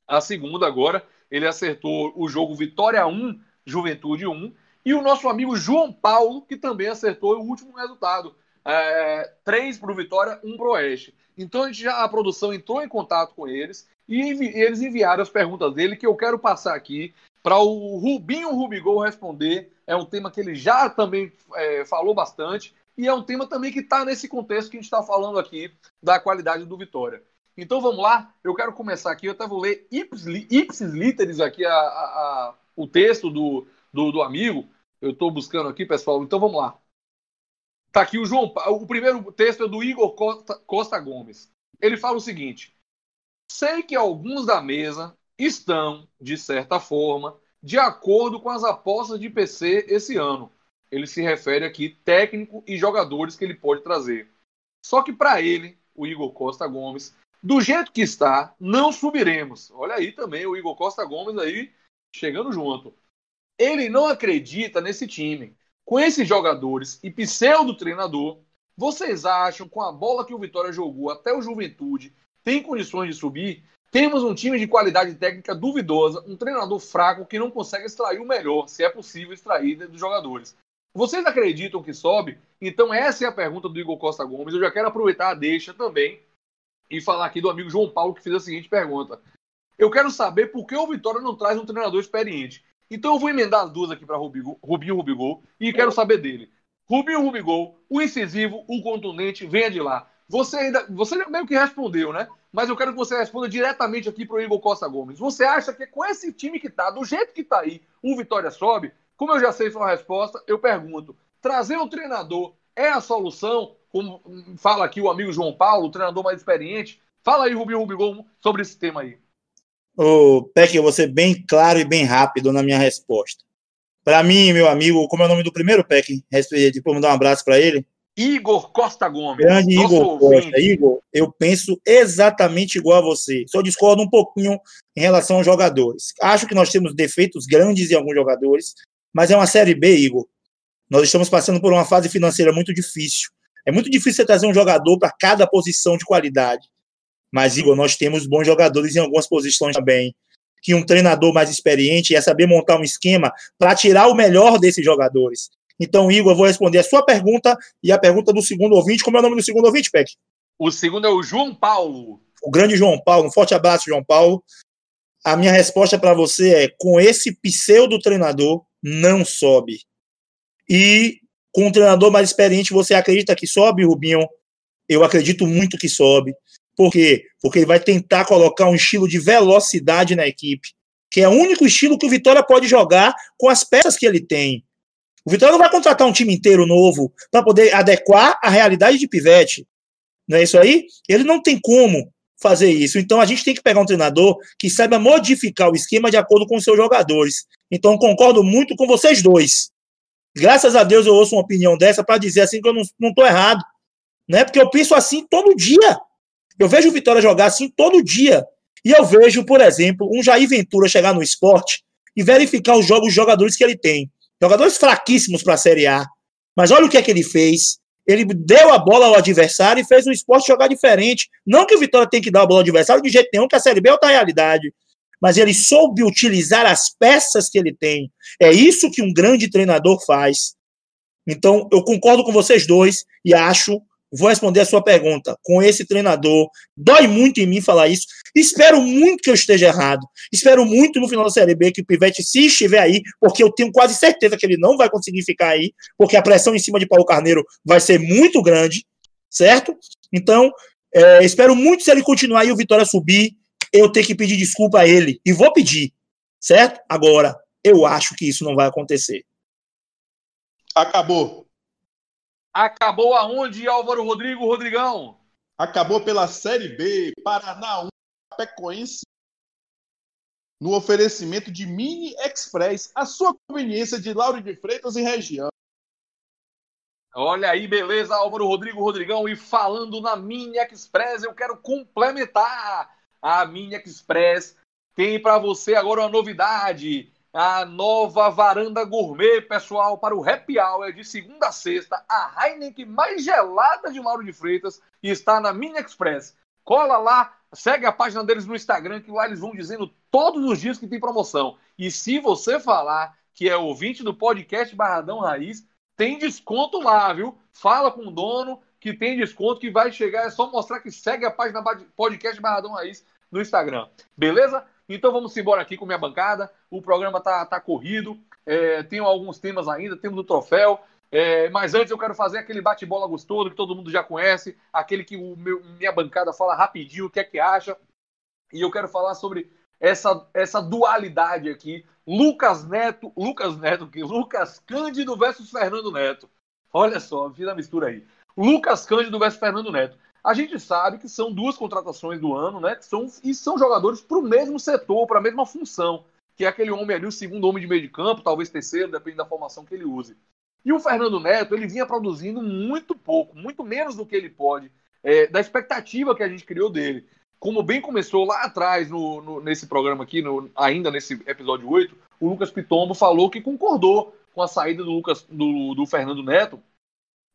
a segunda agora. Ele acertou o jogo Vitória 1, Juventude 1. E o nosso amigo João Paulo, que também acertou o último resultado. É, 3 para o Vitória, 1 para o Oeste. Então a, gente já, a produção entrou em contato com eles e envi, eles enviaram as perguntas dele que eu quero passar aqui para o Rubinho Rubigol responder. É um tema que ele já também é, falou bastante e é um tema também que está nesse contexto que a gente está falando aqui da qualidade do Vitória. Então vamos lá, eu quero começar aqui, eu até vou ler ipsis literis aqui a, a, a, o texto do, do, do amigo. Eu estou buscando aqui, pessoal, então vamos lá. Tá aqui o João. O primeiro texto é do Igor Costa, Costa Gomes. Ele fala o seguinte: sei que alguns da mesa estão, de certa forma, de acordo com as apostas de PC esse ano ele se refere aqui técnico e jogadores que ele pode trazer. Só que para ele, o Igor Costa Gomes, do jeito que está, não subiremos. Olha aí também o Igor Costa Gomes aí chegando junto. Ele não acredita nesse time. Com esses jogadores e pseudo treinador, vocês acham com a bola que o Vitória jogou até o Juventude tem condições de subir? Temos um time de qualidade técnica duvidosa, um treinador fraco que não consegue extrair o melhor, se é possível extrair dos jogadores. Vocês acreditam que sobe? Então essa é a pergunta do Igor Costa Gomes. Eu já quero aproveitar a deixa também e falar aqui do amigo João Paulo que fez a seguinte pergunta. Eu quero saber por que o Vitória não traz um treinador experiente. Então eu vou emendar as duas aqui para Rubinho Rubigol e quero saber dele. Rubinho Rubigol, o incisivo, o contundente, venha de lá. Você ainda, você meio que respondeu, né? Mas eu quero que você responda diretamente aqui para o Igor Costa Gomes. Você acha que com esse time que tá, do jeito que tá aí, o Vitória sobe? Como eu já sei sua resposta, eu pergunto: trazer um treinador é a solução? Como fala aqui o amigo João Paulo, o treinador mais experiente. Fala aí, Rubinho Rubigol, sobre esse tema aí. Ô, Peck, eu vou ser bem claro e bem rápido na minha resposta. Para mim, meu amigo, como é o nome do primeiro Peck? Depois mandar um abraço para ele. Igor Costa Gomes. Grande Igor Costa. Igor, eu penso exatamente igual a você. Só discordo um pouquinho em relação aos jogadores. Acho que nós temos defeitos grandes em alguns jogadores, mas é uma Série B, Igor. Nós estamos passando por uma fase financeira muito difícil. É muito difícil você trazer um jogador para cada posição de qualidade. Mas, Igor, nós temos bons jogadores em algumas posições também. Que um treinador mais experiente ia saber montar um esquema para tirar o melhor desses jogadores. Então, Igor, eu vou responder a sua pergunta e a pergunta do segundo ouvinte. Como é o nome do segundo ouvinte, Peck? O segundo é o João Paulo. O grande João Paulo. Um forte abraço, João Paulo. A minha resposta para você é: com esse pseudo treinador, não sobe. E com um treinador mais experiente, você acredita que sobe, Rubinho? Eu acredito muito que sobe. Por quê? Porque ele vai tentar colocar um estilo de velocidade na equipe, que é o único estilo que o Vitória pode jogar com as peças que ele tem. O Vitória não vai contratar um time inteiro novo para poder adequar a realidade de Pivete. Não é isso aí? Ele não tem como fazer isso. Então a gente tem que pegar um treinador que saiba modificar o esquema de acordo com os seus jogadores. Então concordo muito com vocês dois. Graças a Deus eu ouço uma opinião dessa para dizer assim que eu não estou errado. Né? Porque eu penso assim todo dia. Eu vejo o Vitória jogar assim todo dia. E eu vejo, por exemplo, um Jair Ventura chegar no esporte e verificar os jogos, os jogadores que ele tem. Jogadores fraquíssimos para a Série A. Mas olha o que é que ele fez. Ele deu a bola ao adversário e fez o esporte jogar diferente. Não que o Vitória tenha que dar a bola ao adversário de jeito nenhum, que a Série B é outra realidade. Mas ele soube utilizar as peças que ele tem. É isso que um grande treinador faz. Então, eu concordo com vocês dois e acho vou responder a sua pergunta. Com esse treinador, dói muito em mim falar isso. Espero muito que eu esteja errado. Espero muito no final da Série B que o Pivete, se estiver aí, porque eu tenho quase certeza que ele não vai conseguir ficar aí, porque a pressão em cima de Paulo Carneiro vai ser muito grande, certo? Então, é, espero muito se ele continuar e o Vitória subir, eu ter que pedir desculpa a ele. E vou pedir, certo? Agora, eu acho que isso não vai acontecer. Acabou. Acabou aonde, Álvaro Rodrigo, Rodrigão? Acabou pela Série B, Paraná 1, Pecoense. No oferecimento de Mini Express, a sua conveniência de Lauro de Freitas e região. Olha aí, beleza, Álvaro Rodrigo, Rodrigão. E falando na Mini Express, eu quero complementar. A Mini Express tem para você agora uma novidade a nova varanda gourmet, pessoal, para o happy hour de segunda a sexta. A Heineken mais gelada de Mauro de Freitas está na Mini Express. Cola lá, segue a página deles no Instagram, que lá eles vão dizendo todos os dias que tem promoção. E se você falar que é ouvinte do podcast Barradão Raiz, tem desconto lá, viu? Fala com o dono que tem desconto que vai chegar. É só mostrar que segue a página podcast Barradão Raiz no Instagram. Beleza? Então vamos embora aqui com minha bancada. O programa tá, tá corrido. É, tenho alguns temas ainda, temos o troféu. É, mas antes eu quero fazer aquele bate-bola gostoso que todo mundo já conhece, aquele que o meu, minha bancada fala rapidinho o que é que acha. E eu quero falar sobre essa, essa dualidade aqui. Lucas Neto, Lucas Neto, que Lucas Cândido versus Fernando Neto. Olha só, fiz a mistura aí. Lucas Cândido versus Fernando Neto. A gente sabe que são duas contratações do ano, né? Que são, e são jogadores para o mesmo setor, para a mesma função, que é aquele homem ali, o segundo homem de meio de campo, talvez terceiro, depende da formação que ele use. E o Fernando Neto, ele vinha produzindo muito pouco, muito menos do que ele pode, é, da expectativa que a gente criou dele. Como bem começou lá atrás, no, no, nesse programa aqui, no, ainda nesse episódio 8, o Lucas Pitombo falou que concordou com a saída do, Lucas, do, do Fernando Neto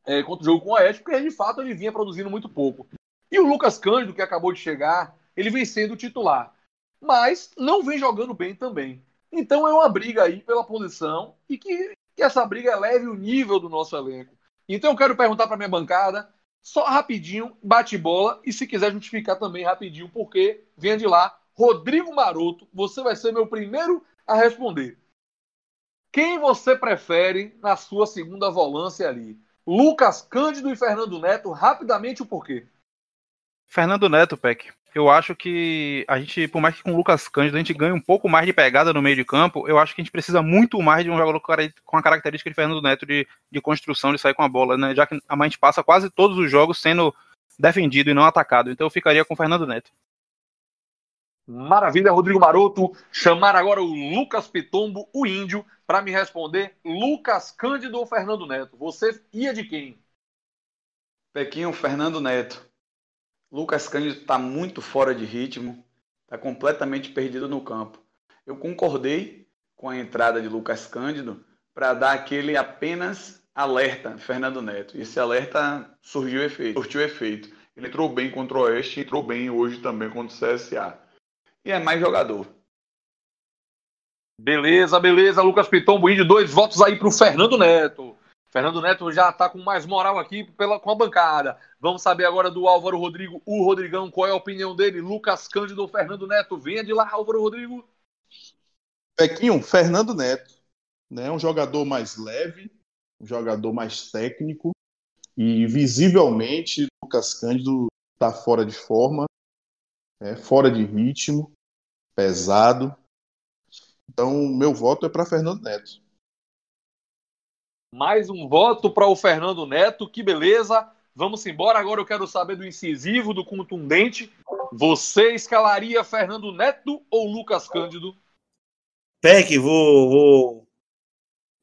é, contra o jogo com o Oeste, porque de fato ele vinha produzindo muito pouco. E o Lucas Cândido, que acabou de chegar, ele vem sendo titular, mas não vem jogando bem também. Então é uma briga aí pela posição e que, que essa briga eleve o nível do nosso elenco. Então eu quero perguntar para minha bancada, só rapidinho, bate bola, e se quiser justificar também rapidinho, porque venha de lá, Rodrigo Maroto, você vai ser meu primeiro a responder. Quem você prefere na sua segunda volância ali? Lucas Cândido e Fernando Neto, rapidamente o porquê. Fernando Neto, Peck. Eu acho que a gente, por mais que com o Lucas Cândido a gente ganhe um pouco mais de pegada no meio de campo, eu acho que a gente precisa muito mais de um jogador com a característica de Fernando Neto de, de construção, de sair com a bola, né? Já que a gente passa quase todos os jogos sendo defendido e não atacado. Então eu ficaria com o Fernando Neto. Maravilha, Rodrigo Maroto. Chamar agora o Lucas Pitombo, o índio, para me responder. Lucas Cândido ou Fernando Neto? Você ia de quem? Pequinho, Fernando Neto. Lucas Cândido está muito fora de ritmo, está completamente perdido no campo. Eu concordei com a entrada de Lucas Cândido para dar aquele apenas alerta Fernando Neto. Esse alerta surgiu efeito, surtiu efeito. Ele entrou bem contra o Oeste entrou bem hoje também contra o CSA e é mais jogador. Beleza, beleza, Lucas Piton, índio, dois votos aí para o Fernando Neto. Fernando Neto já está com mais moral aqui pela, com a bancada. Vamos saber agora do Álvaro Rodrigo, o Rodrigão, qual é a opinião dele? Lucas Cândido ou Fernando Neto? Venha de lá, Álvaro Rodrigo. Pequinho, Fernando Neto. Né, um jogador mais leve, um jogador mais técnico. E visivelmente, Lucas Cândido está fora de forma é, fora de ritmo, pesado. Então, meu voto é para Fernando Neto. Mais um voto para o Fernando Neto, que beleza. Vamos embora. Agora eu quero saber do incisivo, do contundente. Você escalaria Fernando Neto ou Lucas Cândido? Peck, vou, vou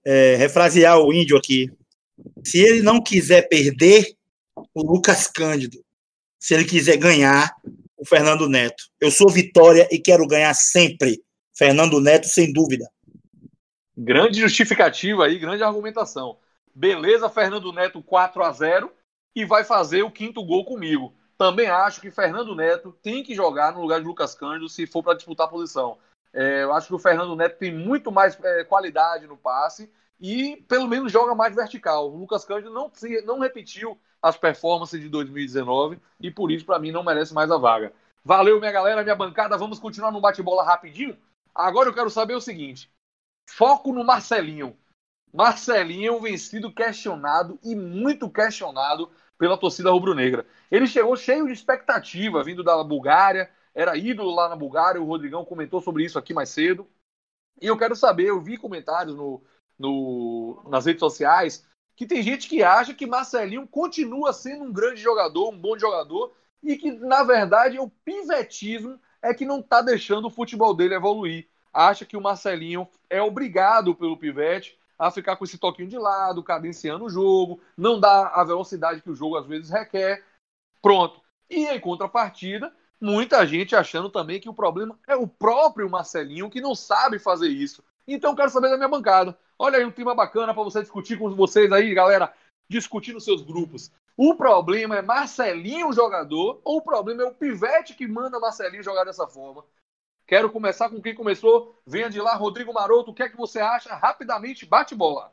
é, refrasear o índio aqui. Se ele não quiser perder, o Lucas Cândido. Se ele quiser ganhar, o Fernando Neto. Eu sou Vitória e quero ganhar sempre. Fernando Neto, sem dúvida. Grande justificativa aí, grande argumentação. Beleza, Fernando Neto 4 a 0 e vai fazer o quinto gol comigo. Também acho que Fernando Neto tem que jogar no lugar de Lucas Cândido se for para disputar a posição. É, eu acho que o Fernando Neto tem muito mais é, qualidade no passe e pelo menos joga mais vertical. O Lucas Cândido não, não repetiu as performances de 2019 e por isso, para mim, não merece mais a vaga. Valeu, minha galera, minha bancada. Vamos continuar no bate-bola rapidinho? Agora eu quero saber o seguinte: foco no Marcelinho. Marcelinho vem sido questionado e muito questionado pela torcida rubro-negra. Ele chegou cheio de expectativa, vindo da Bulgária, era ídolo lá na Bulgária, o Rodrigão comentou sobre isso aqui mais cedo. E eu quero saber, eu vi comentários no, no, nas redes sociais que tem gente que acha que Marcelinho continua sendo um grande jogador, um bom jogador, e que, na verdade, o pivetismo é que não está deixando o futebol dele evoluir. Acha que o Marcelinho é obrigado pelo pivete a ficar com esse toquinho de lado, cadenciando o jogo, não dá a velocidade que o jogo às vezes requer. Pronto. E em contrapartida, muita gente achando também que o problema é o próprio Marcelinho que não sabe fazer isso. Então quero saber da minha bancada. Olha aí um tema bacana para você discutir com vocês aí, galera. Discutir nos seus grupos. O problema é Marcelinho jogador ou o problema é o pivete que manda Marcelinho jogar dessa forma? Quero começar com quem começou. Venha de lá, Rodrigo Maroto. O que é que você acha? Rapidamente, bate bola.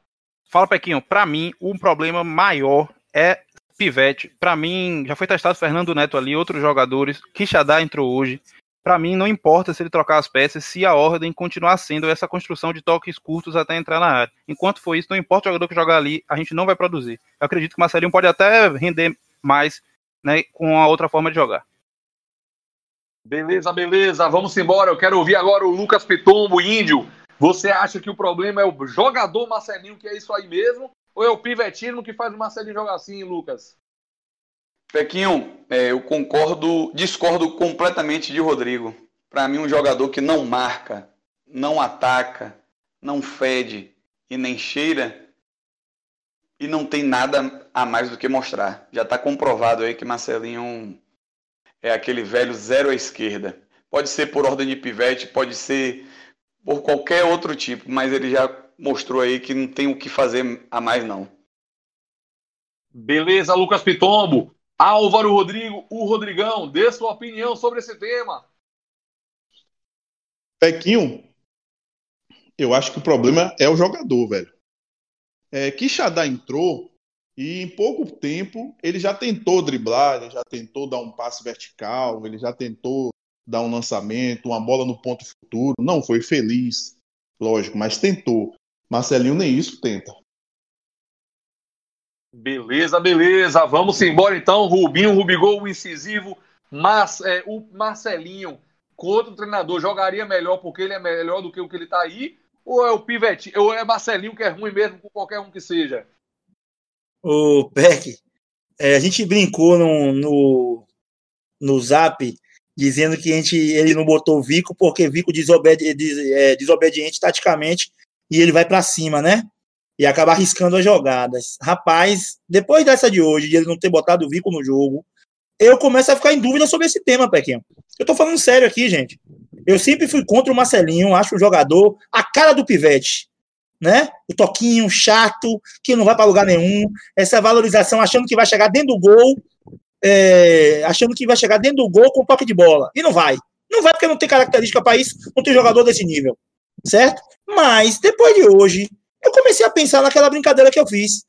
Fala, Pequinho. Para mim, o problema maior é pivete. Para mim, já foi testado Fernando Neto ali, outros jogadores. Quixadá entrou hoje. Para mim, não importa se ele trocar as peças, se a ordem continuar sendo essa construção de toques curtos até entrar na área. Enquanto for isso, não importa o jogador que jogar ali, a gente não vai produzir. Eu acredito que o Marcelinho pode até render mais né, com a outra forma de jogar. Beleza, beleza. Vamos embora. Eu quero ouvir agora o Lucas Pitombo, índio. Você acha que o problema é o jogador Marcelinho, que é isso aí mesmo? Ou é o pivetismo que faz o Marcelinho jogar assim, Lucas? Pequinho, é, eu concordo, discordo completamente de Rodrigo. Para mim, um jogador que não marca, não ataca, não fede e nem cheira e não tem nada a mais do que mostrar. Já está comprovado aí que Marcelinho é aquele velho zero à esquerda. Pode ser por ordem de pivete, pode ser por qualquer outro tipo, mas ele já mostrou aí que não tem o que fazer a mais não. Beleza, Lucas Pitombo. Álvaro Rodrigo, o Rodrigão, dê sua opinião sobre esse tema. Pequinho, eu acho que o problema é o jogador, velho. É, Quixadá entrou e em pouco tempo ele já tentou driblar, ele já tentou dar um passe vertical, ele já tentou dar um lançamento, uma bola no ponto futuro. Não foi feliz, lógico, mas tentou. Marcelinho nem isso tenta. Beleza, beleza. Vamos embora então. Rubinho, Rubigol, o incisivo. Mas, é, o Marcelinho, com outro treinador, jogaria melhor porque ele é melhor do que o que ele está aí? Ou é o Pivete, ou é Marcelinho que é ruim mesmo com qualquer um que seja? O Peck, é, a gente brincou no, no, no zap dizendo que a gente, ele não botou Vico porque Vico desobedi, des, é, desobediente taticamente e ele vai para cima, né? E acabar arriscando as jogadas. Rapaz, depois dessa de hoje, de ele não ter botado o Vico no jogo, eu começo a ficar em dúvida sobre esse tema, Pequinho. Eu tô falando sério aqui, gente. Eu sempre fui contra o Marcelinho, acho o jogador a cara do pivete, né? O toquinho chato, que não vai para lugar nenhum, essa valorização achando que vai chegar dentro do gol, é, achando que vai chegar dentro do gol com toque de bola. E não vai. Não vai porque não tem característica para isso, não tem jogador desse nível, certo? Mas depois de hoje, eu comecei a pensar naquela brincadeira que eu fiz.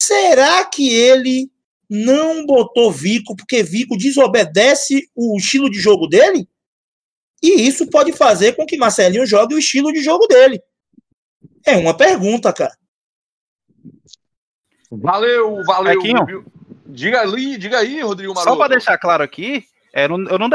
Será que ele não botou Vico porque Vico desobedece o estilo de jogo dele? E isso pode fazer com que Marcelinho jogue o estilo de jogo dele. É uma pergunta, cara. Valeu, valeu. Diga ali, diga aí, Rodrigo Maroto. Só para deixar claro aqui, é, eu não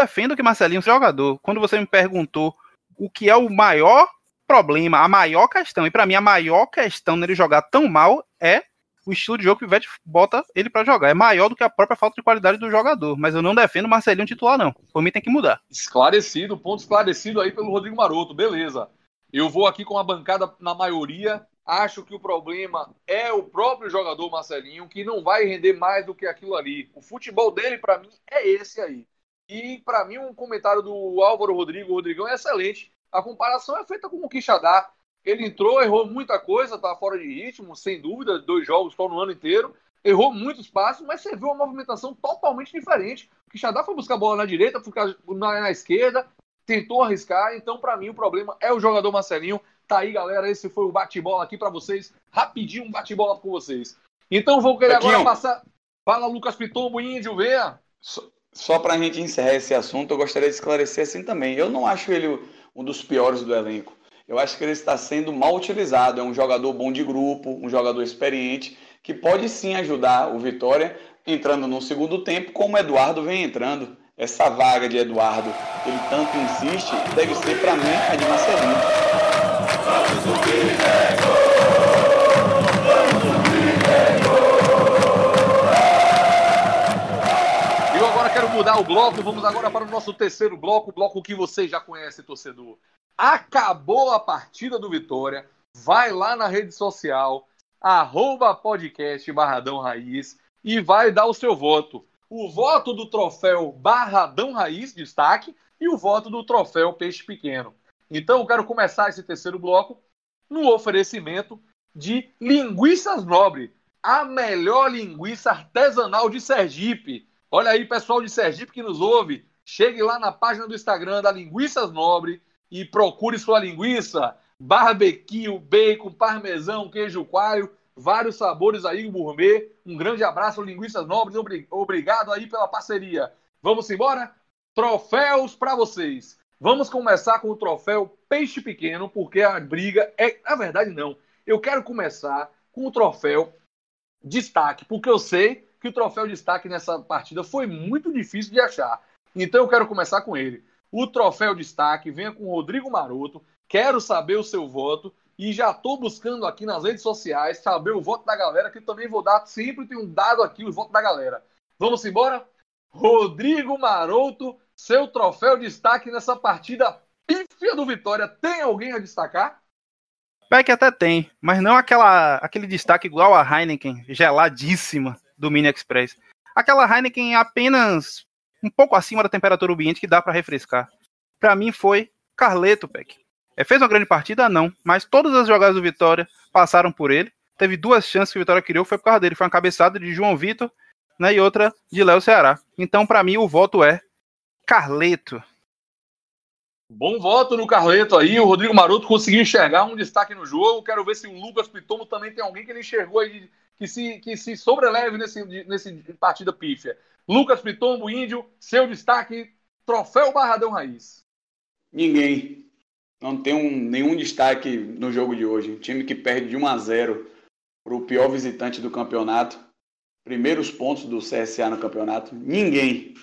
defendo que Marcelinho seja jogador. Quando você me perguntou o que é o maior problema, a maior questão, e para mim a maior questão nele jogar tão mal é o estilo de jogo que o Ivete bota ele para jogar. É maior do que a própria falta de qualidade do jogador. Mas eu não defendo o Marcelinho titular, não. Por mim tem que mudar. Esclarecido, ponto esclarecido aí pelo Rodrigo Maroto. Beleza. Eu vou aqui com a bancada na maioria. Acho que o problema é o próprio jogador Marcelinho, que não vai render mais do que aquilo ali. O futebol dele, para mim, é esse aí. E para mim, um comentário do Álvaro Rodrigo, Rodrigão, é excelente. A comparação é feita com o Quixadá. Ele entrou, errou muita coisa, tá fora de ritmo, sem dúvida, dois jogos só no ano inteiro. Errou muitos passos, mas você viu uma movimentação totalmente diferente. O Quixadá foi buscar a bola na direita, foi na, na esquerda, tentou arriscar. Então, para mim, o problema é o jogador Marcelinho. Tá aí, galera. Esse foi o bate-bola aqui para vocês. Rapidinho, um bate-bola com vocês. Então vou querer Pequinho. agora passar. Fala, Lucas Pitombo, índio, venha. Só, só para a gente encerrar esse assunto, eu gostaria de esclarecer assim também. Eu não acho ele um dos piores do elenco. Eu acho que ele está sendo mal utilizado. É um jogador bom de grupo, um jogador experiente, que pode sim ajudar o Vitória entrando no segundo tempo, como o Eduardo vem entrando. Essa vaga de Eduardo, ele tanto insiste, deve ser para mim a de Marcelinho. Mudar o bloco. Vamos agora para o nosso terceiro bloco, o bloco que você já conhece, torcedor. Acabou a partida do Vitória. Vai lá na rede social, arroba podcast Barradão Raiz e vai dar o seu voto. O voto do troféu Barradão Raiz, destaque, e o voto do troféu Peixe Pequeno. Então eu quero começar esse terceiro bloco no oferecimento de Linguiças Nobre, a melhor linguiça artesanal de Sergipe. Olha aí, pessoal de Sergipe que nos ouve, chegue lá na página do Instagram da Linguiças Nobre e procure sua linguiça, barbecue, bacon, parmesão, queijo coalho, vários sabores aí, gourmet. Um grande abraço, Linguiças Nobres, obri- obrigado aí pela parceria. Vamos embora? Troféus para vocês. Vamos começar com o troféu Peixe Pequeno, porque a briga é. Na verdade, não. Eu quero começar com o troféu Destaque, porque eu sei que o troféu Destaque nessa partida foi muito difícil de achar. Então eu quero começar com ele. O troféu Destaque venha com o Rodrigo Maroto. Quero saber o seu voto. E já estou buscando aqui nas redes sociais saber o voto da galera, que também vou dar. Sempre tem um dado aqui, o voto da galera. Vamos embora? Rodrigo Maroto, seu troféu destaque nessa partida pífia do Vitória. Tem alguém a destacar? Peck até tem, mas não aquela, aquele destaque igual a Heineken, geladíssima do Mini Express. Aquela Heineken apenas um pouco acima da temperatura ambiente que dá para refrescar. Para mim foi Carleto, Peck. É, fez uma grande partida? Não, mas todas as jogadas do Vitória passaram por ele. Teve duas chances que o Vitória criou, foi por causa dele. Foi uma cabeçada de João Vitor né, e outra de Léo Ceará. Então, para mim, o voto é Carleto. Bom voto no Carleto aí. O Rodrigo Maroto conseguiu enxergar um destaque no jogo. Quero ver se o Lucas Pitomo também tem alguém que ele enxergou aí que se, que se sobreleve nesse, nesse partida pífia. Lucas Pitombo, Índio, seu destaque, troféu Barradão Raiz. Ninguém. Não tem um, nenhum destaque no jogo de hoje. Um time que perde de 1 a 0 para o pior visitante do campeonato. Primeiros pontos do CSA no campeonato. Ninguém.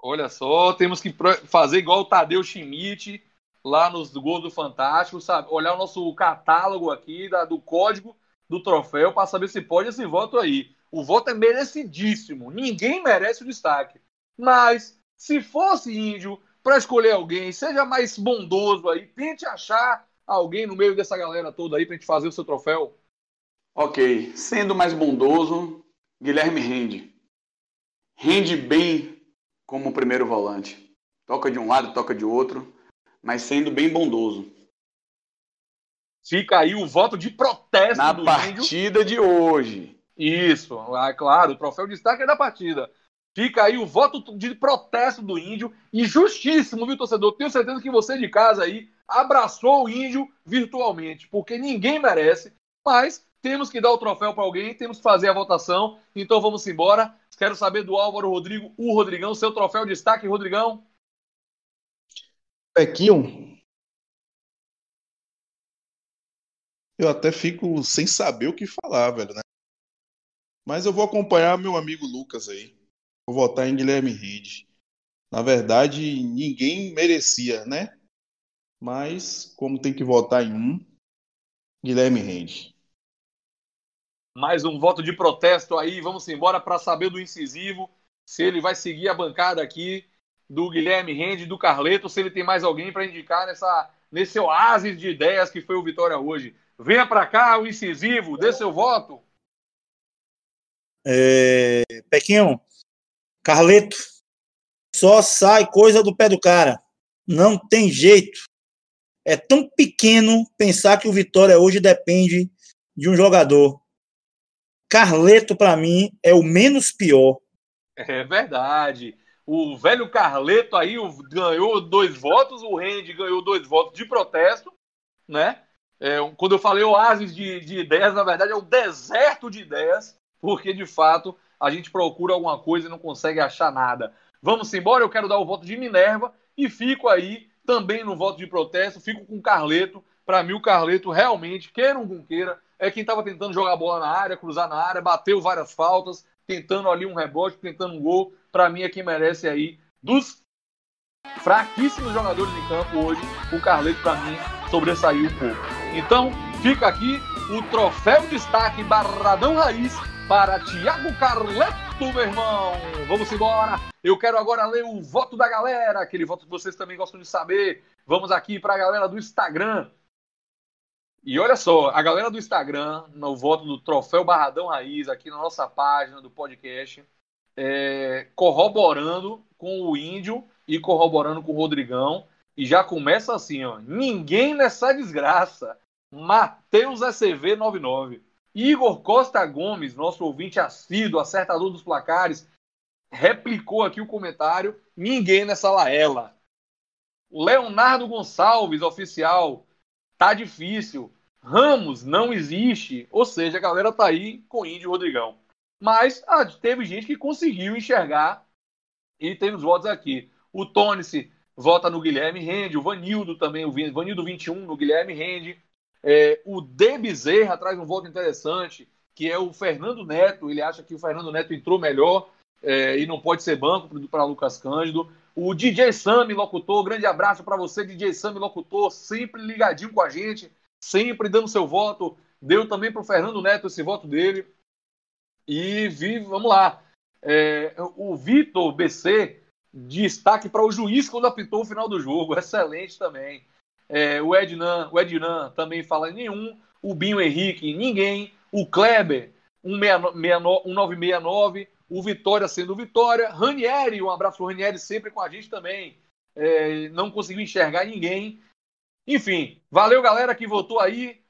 Olha só, temos que fazer igual o Tadeu Schmidt lá nos gols do Fantástico, sabe? Olhar o nosso catálogo aqui da- do código do troféu para saber se pode esse voto aí. O voto é merecidíssimo. Ninguém merece o destaque. Mas se fosse índio para escolher alguém, seja mais bondoso aí, tente achar alguém no meio dessa galera toda aí pra gente fazer o seu troféu. Ok. Sendo mais bondoso, Guilherme rende. Rende bem como primeiro volante. Toca de um lado, toca de outro, mas sendo bem bondoso. Fica aí o voto de protesto Na do índio. partida de hoje. Isso, ah, claro, o troféu de destaque é da partida. Fica aí o voto de protesto do índio e justíssimo, viu, torcedor? Tenho certeza que você de casa aí abraçou o índio virtualmente, porque ninguém merece, mas temos que dar o troféu para alguém, temos que fazer a votação, então vamos embora. Quero saber do Álvaro Rodrigo, o Rodrigão, seu troféu de destaque, Rodrigão. Pequinho, eu até fico sem saber o que falar, velho, né? Mas eu vou acompanhar meu amigo Lucas aí. Vou votar em Guilherme Rede. Na verdade, ninguém merecia, né? Mas, como tem que votar em um, Guilherme Rede. Mais um voto de protesto aí. Vamos embora para saber do incisivo. Se ele vai seguir a bancada aqui do Guilherme Rende, do Carleto, se ele tem mais alguém para indicar nessa, nesse oásis de ideias que foi o Vitória hoje. Venha para cá, o incisivo, dê seu voto. É, Pequinho, Carleto, só sai coisa do pé do cara. Não tem jeito. É tão pequeno pensar que o Vitória hoje depende de um jogador. Carleto, para mim, é o menos pior. É verdade. O velho Carleto aí ganhou dois votos, o Rende ganhou dois votos de protesto, né? É, um- quando eu falei oásis de, de ideias, na verdade é um deserto de ideias, porque de fato a gente procura alguma coisa e não consegue achar nada. Vamos embora, eu quero dar o voto de Minerva e fico aí também no voto de protesto, fico com o Carleto. Para mim, o Carleto realmente, queira ou não é quem estava tentando jogar bola na área, cruzar na área, bateu várias faltas, tentando ali um rebote, tentando um gol. Para mim, é quem merece aí dos fraquíssimos jogadores em campo hoje, o Carleto, para mim, sobressaiu um pouco. Então, fica aqui o troféu destaque Barradão Raiz para Thiago Carleto, meu irmão. Vamos embora. Eu quero agora ler o voto da galera, aquele voto que vocês também gostam de saber. Vamos aqui para a galera do Instagram. E olha só, a galera do Instagram, no voto do Troféu Barradão Raiz, aqui na nossa página do podcast, é, corroborando com o Índio e corroborando com o Rodrigão. E já começa assim, ó. Ninguém nessa desgraça. Matheus SV 99. Igor Costa Gomes, nosso ouvinte assíduo, acertador dos placares, replicou aqui o comentário. Ninguém nessa laela. Leonardo Gonçalves, oficial. Tá difícil. Ramos não existe. Ou seja, a galera tá aí com Índio Rodrigão. Mas ah, teve gente que conseguiu enxergar e tem os votos aqui. O Tonice vota no Guilherme Rende, o Vanildo também, o Vanildo 21 no Guilherme Rende. É, o De Bezerra traz um voto interessante, que é o Fernando Neto. Ele acha que o Fernando Neto entrou melhor é, e não pode ser banco para Lucas Cândido. O DJ Sami, locutor, grande abraço para você, DJ Sami, locutor, sempre ligadinho com a gente, sempre dando seu voto. Deu também para o Fernando Neto esse voto dele. E vi, vamos lá. É, o Vitor BC, destaque para o juiz quando apitou o final do jogo, excelente também. É, o Ednan, o Ednan também fala nenhum. O Binho Henrique, ninguém. O Kleber, 1969. O Vitória sendo Vitória. Ranieri, um abraço pro Ranieri sempre com a gente também. É, não conseguiu enxergar ninguém. Enfim, valeu galera que votou aí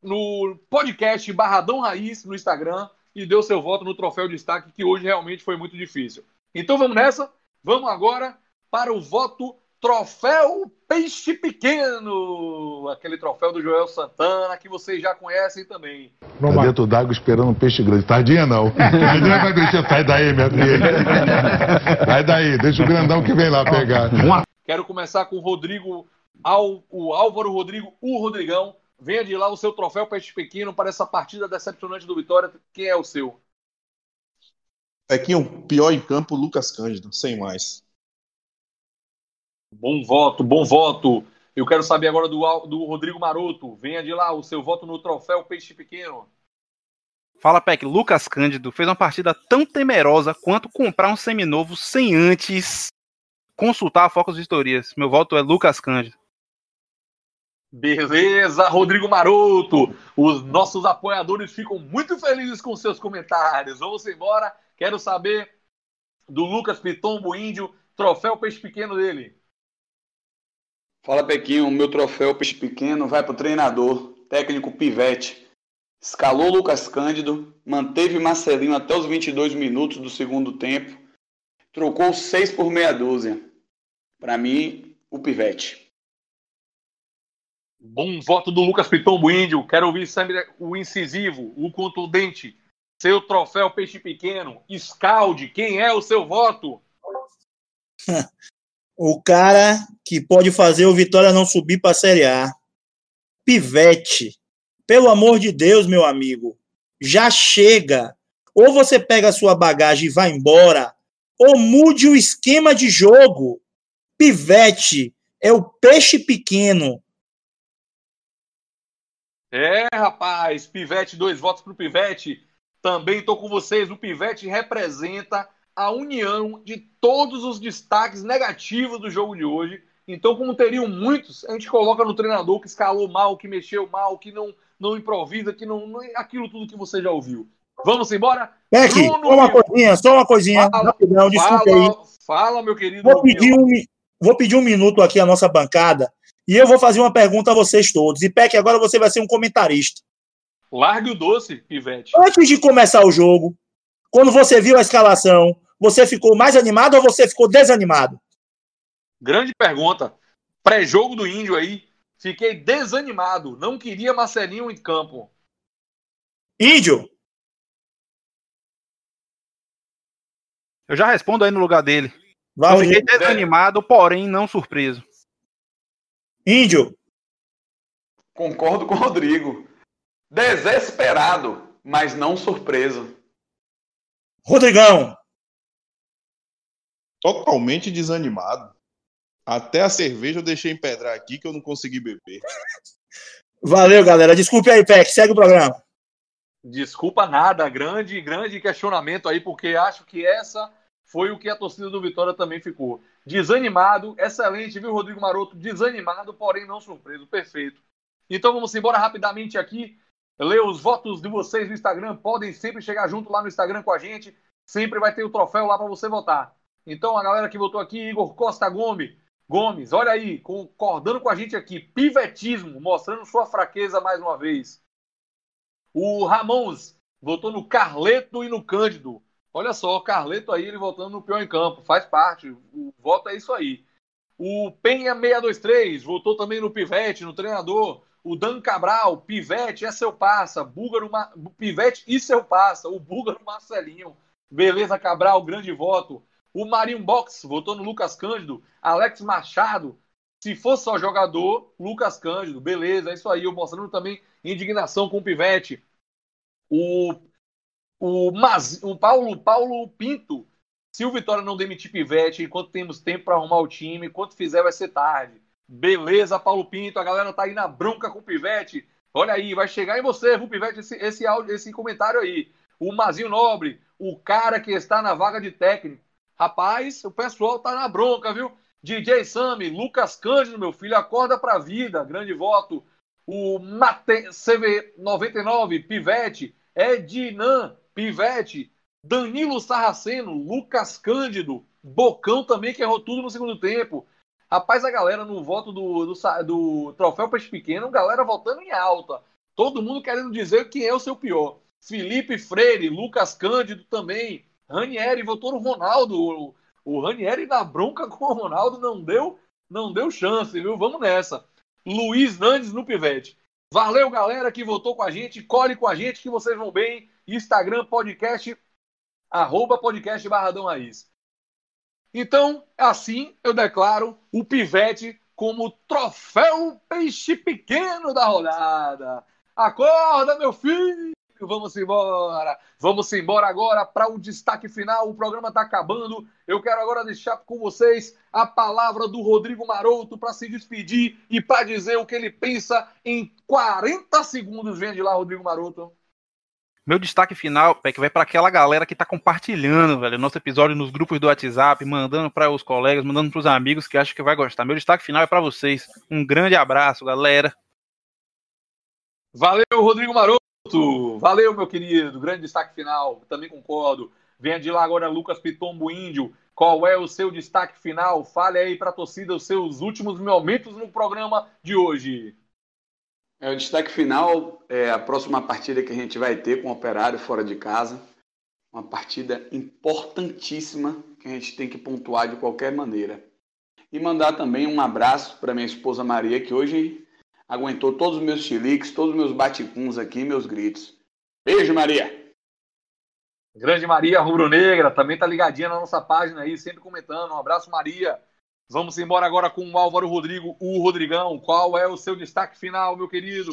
no podcast Barradão Raiz no Instagram e deu seu voto no troféu de destaque, que hoje realmente foi muito difícil. Então vamos nessa. Vamos agora para o voto Troféu Peixe Pequeno, aquele troféu do Joel Santana que vocês já conhecem também. Tá dentro d'água esperando um peixe grande. Tardinha não. Tardinha vai deixar. Sai daí, minha filha. Sai daí, deixa o grandão que vem lá pegar. Quero começar com o Rodrigo, o Álvaro Rodrigo, o Rodrigão. Venha de lá o seu troféu Peixe Pequeno para essa partida decepcionante do Vitória. Quem é o seu? Pequinho, pior em campo, Lucas Cândido, sem mais. Bom voto, bom voto. Eu quero saber agora do, do Rodrigo Maroto. Venha de lá o seu voto no troféu Peixe Pequeno. Fala, Peck. Lucas Cândido fez uma partida tão temerosa quanto comprar um seminovo sem antes consultar a Focus Vistorias. Meu voto é Lucas Cândido. Beleza, Rodrigo Maroto. Os nossos apoiadores ficam muito felizes com seus comentários. Vamos embora. Quero saber do Lucas Pitombo Índio, troféu Peixe Pequeno dele. Fala, Pequinho, meu troféu peixe pequeno vai para o treinador, técnico Pivete. Escalou Lucas Cândido, manteve Marcelinho até os 22 minutos do segundo tempo, trocou 6 por meia dúzia. Para mim, o Pivete. Bom voto do Lucas Pitombo Índio. Quero ouvir sempre o incisivo, o contundente. Seu troféu Peixe Pequeno. Scalde, quem é o seu voto? O cara que pode fazer o Vitória não subir para a Série A. Pivete. Pelo amor de Deus, meu amigo. Já chega. Ou você pega a sua bagagem e vai embora, ou mude o esquema de jogo. Pivete é o peixe pequeno. É, rapaz, Pivete, dois votos pro Pivete. Também tô com vocês. O Pivete representa a união de todos os destaques negativos do jogo de hoje. Então, como teriam muitos, a gente coloca no treinador que escalou mal, que mexeu mal, que não, não improvisa, que não, não. aquilo tudo que você já ouviu. Vamos embora? Beck, Bruno só uma coisinha, só uma coisinha. Fala, Rapidão, desculpa aí. Fala, fala, meu querido. Vou pedir, Rubinho. um, vou pedir um minuto aqui à nossa bancada e eu vou fazer uma pergunta a vocês todos. E Peck, agora você vai ser um comentarista. Largue o doce, Pivete. Antes de começar o jogo, quando você viu a escalação, você ficou mais animado ou você ficou desanimado? Grande pergunta. Pré-jogo do Índio aí. Fiquei desanimado. Não queria Marcelinho em campo. Índio, Eu já respondo aí no lugar dele. Eu fiquei desanimado, porém não surpreso. Índio, Concordo com o Rodrigo. Desesperado, mas não surpreso. Rodrigão, Totalmente desanimado. Até a cerveja eu deixei empedrar aqui que eu não consegui beber. valeu, galera. Desculpe aí, Peck, segue o programa. Desculpa nada, grande, grande questionamento aí, porque acho que essa foi o que a torcida do Vitória também ficou. Desanimado, excelente, viu, Rodrigo Maroto? Desanimado, porém não surpreso, perfeito. Então vamos embora rapidamente aqui, ler os votos de vocês no Instagram. Podem sempre chegar junto lá no Instagram com a gente, sempre vai ter o troféu lá para você votar. Então a galera que votou aqui, Igor Costa Gomes, Gomes, olha aí, concordando com a gente aqui, pivetismo, mostrando sua fraqueza mais uma vez. O Ramons votou no Carleto e no Cândido. Olha só, o Carleto aí, ele votando no pior em campo. Faz parte. O voto é isso aí. O Penha 623 votou também no Pivete, no treinador. O Dan Cabral, Pivete é seu passa. Búlgaro, Ma- Pivete e seu passa. O Búlgaro Marcelinho. Beleza, Cabral, grande voto. O Marinho Box votou no Lucas Cândido. Alex Machado. Se fosse só jogador, Lucas Cândido. Beleza, é isso aí. Eu mostrando também indignação com o Pivete. O, o, o Paulo, Paulo Pinto. Se o Vitória não demitir Pivete, enquanto temos tempo para arrumar o time, enquanto fizer vai ser tarde. Beleza, Paulo Pinto. A galera tá aí na bronca com o Pivete. Olha aí, vai chegar em você, viu, Pivete, esse, esse, áudio, esse comentário aí. O Mazinho Nobre, o cara que está na vaga de técnico. Rapaz, o pessoal tá na bronca, viu? DJ Sami, Lucas Cândido, meu filho, acorda pra vida. Grande voto. O Mate... CV99, Pivete. Edinan, Pivete. Danilo Sarraceno, Lucas Cândido. Bocão também, que errou tudo no segundo tempo. Rapaz, a galera no voto do, do, do Troféu Peixe Pequeno, galera votando em alta. Todo mundo querendo dizer quem é o seu pior. Felipe Freire, Lucas Cândido também. Ranieri votou no Ronaldo. O, o Ranieri na bronca com o Ronaldo não deu, não deu chance, viu? Vamos nessa. Luiz Nandes no Pivete. Valeu, galera que votou com a gente. Colhe com a gente que vocês vão bem. Instagram, podcast, arroba podcast Barradão Raiz. Então, assim eu declaro o Pivete como troféu peixe pequeno da rodada. Acorda, meu filho! Vamos embora! Vamos embora agora para o destaque final. O programa está acabando. Eu quero agora deixar com vocês a palavra do Rodrigo Maroto para se despedir e para dizer o que ele pensa em 40 segundos. Vem de lá, Rodrigo Maroto. Meu destaque final, Peck, vai para aquela galera que tá compartilhando, velho, nosso episódio nos grupos do WhatsApp, mandando para os colegas, mandando para os amigos que acham que vai gostar. Meu destaque final é para vocês. Um grande abraço, galera. Valeu, Rodrigo Maroto. Valeu, meu querido. Grande destaque final. Também concordo. Venha de lá agora, Lucas Pitombo Índio. Qual é o seu destaque final? Fale aí para a torcida os seus últimos momentos no programa de hoje. É, o destaque final é a próxima partida que a gente vai ter com o Operário fora de casa. Uma partida importantíssima que a gente tem que pontuar de qualquer maneira. E mandar também um abraço para minha esposa Maria, que hoje aguentou todos os meus chiliques, todos os meus baticuns aqui, meus gritos. Beijo, Maria! Grande Maria Rubro-Negra, também tá ligadinha na nossa página aí, sempre comentando. Um abraço, Maria. Vamos embora agora com o Álvaro Rodrigo, o Rodrigão. Qual é o seu destaque final, meu querido?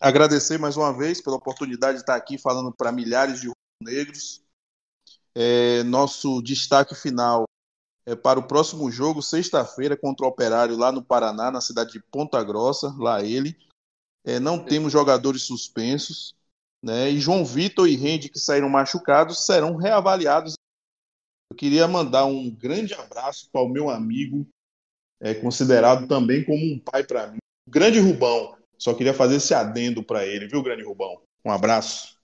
Agradecer mais uma vez pela oportunidade de estar aqui falando para milhares de negros. É, nosso destaque final é para o próximo jogo, sexta-feira, contra o Operário, lá no Paraná, na cidade de Ponta Grossa, lá ele. É, não temos jogadores suspensos, né? E João Vitor e Rende, que saíram machucados, serão reavaliados. Eu queria mandar um grande abraço para o meu amigo, é, considerado também como um pai para mim, o grande Rubão. Só queria fazer esse adendo para ele, viu, grande Rubão? Um abraço.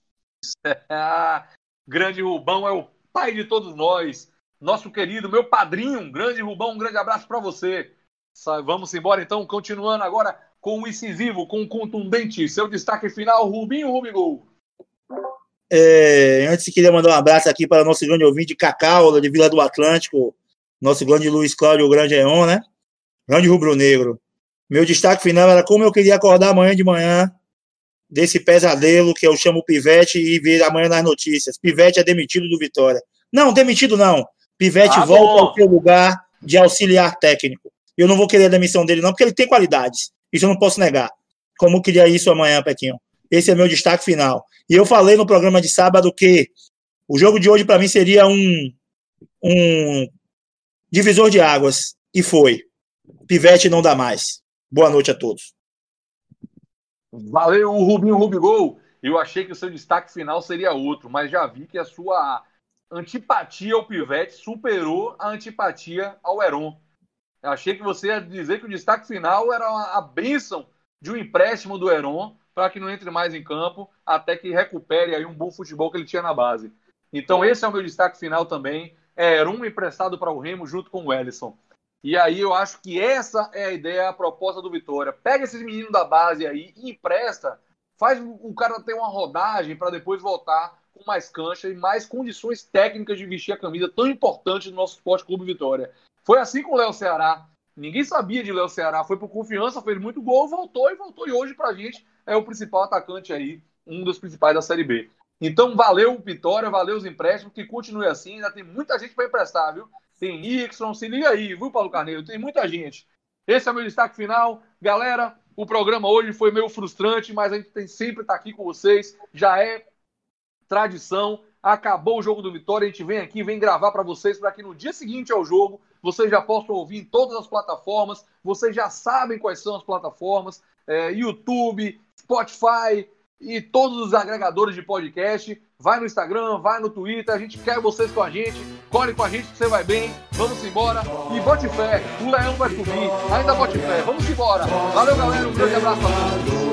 grande Rubão é o pai de todos nós. Nosso querido, meu padrinho, grande Rubão, um grande abraço para você. Vamos embora então, continuando agora com o incisivo, com o contundente. Seu destaque final, Rubinho Rubigol. É, antes queria mandar um abraço aqui para o nosso grande ouvinte Cacau, de Vila do Atlântico, nosso grande Luiz Cláudio Grande Eon, né? Grande rubro-negro. Meu destaque final era como eu queria acordar amanhã de manhã desse pesadelo que eu chamo Pivete e ver amanhã nas notícias. Pivete é demitido do Vitória. Não, demitido não. Pivete Ah, volta bom. ao seu lugar de auxiliar técnico. Eu não vou querer a demissão dele, não, porque ele tem qualidades. Isso eu não posso negar. Como eu queria isso amanhã, Pequinho. Esse é meu destaque final. E eu falei no programa de sábado que o jogo de hoje, para mim, seria um, um divisor de águas. E foi. Pivete não dá mais. Boa noite a todos. Valeu, Rubinho Rubigol. Eu achei que o seu destaque final seria outro, mas já vi que a sua antipatia ao Pivete superou a antipatia ao Heron. Eu achei que você ia dizer que o destaque final era a bênção de um empréstimo do Heron para que não entre mais em campo, até que recupere aí um bom futebol que ele tinha na base. Então esse é o meu destaque final também. É Heron emprestado para o Remo junto com o Ellison. E aí eu acho que essa é a ideia, a proposta do Vitória. Pega esses meninos da base aí e empresta, faz o cara ter uma rodagem para depois voltar com mais cancha e mais condições técnicas de vestir a camisa tão importante do nosso Esporte Clube Vitória. Foi assim com o Léo Ceará. Ninguém sabia de Léo Ceará, foi por confiança, fez muito gol, voltou e voltou. E hoje, pra gente, é o principal atacante aí, um dos principais da Série B. Então, valeu Vitória, valeu os empréstimos, que continue assim. Ainda tem muita gente para emprestar, viu? Tem Nixon, se liga aí, viu, Paulo Carneiro? Tem muita gente. Esse é o meu destaque final. Galera, o programa hoje foi meio frustrante, mas a gente tem sempre estar aqui com vocês. Já é tradição. Acabou o jogo do Vitória, a gente vem aqui, vem gravar para vocês, para que no dia seguinte ao jogo vocês já possam ouvir em todas as plataformas. Vocês já sabem quais são as plataformas: é, YouTube, Spotify e todos os agregadores de podcast. Vai no Instagram, vai no Twitter. A gente quer vocês com a gente. Colhe com a gente que você vai bem. Vamos embora. E bote fé. O leão vai subir. Ainda bote fé. Vamos embora. Valeu, galera. Um grande abraço a todos.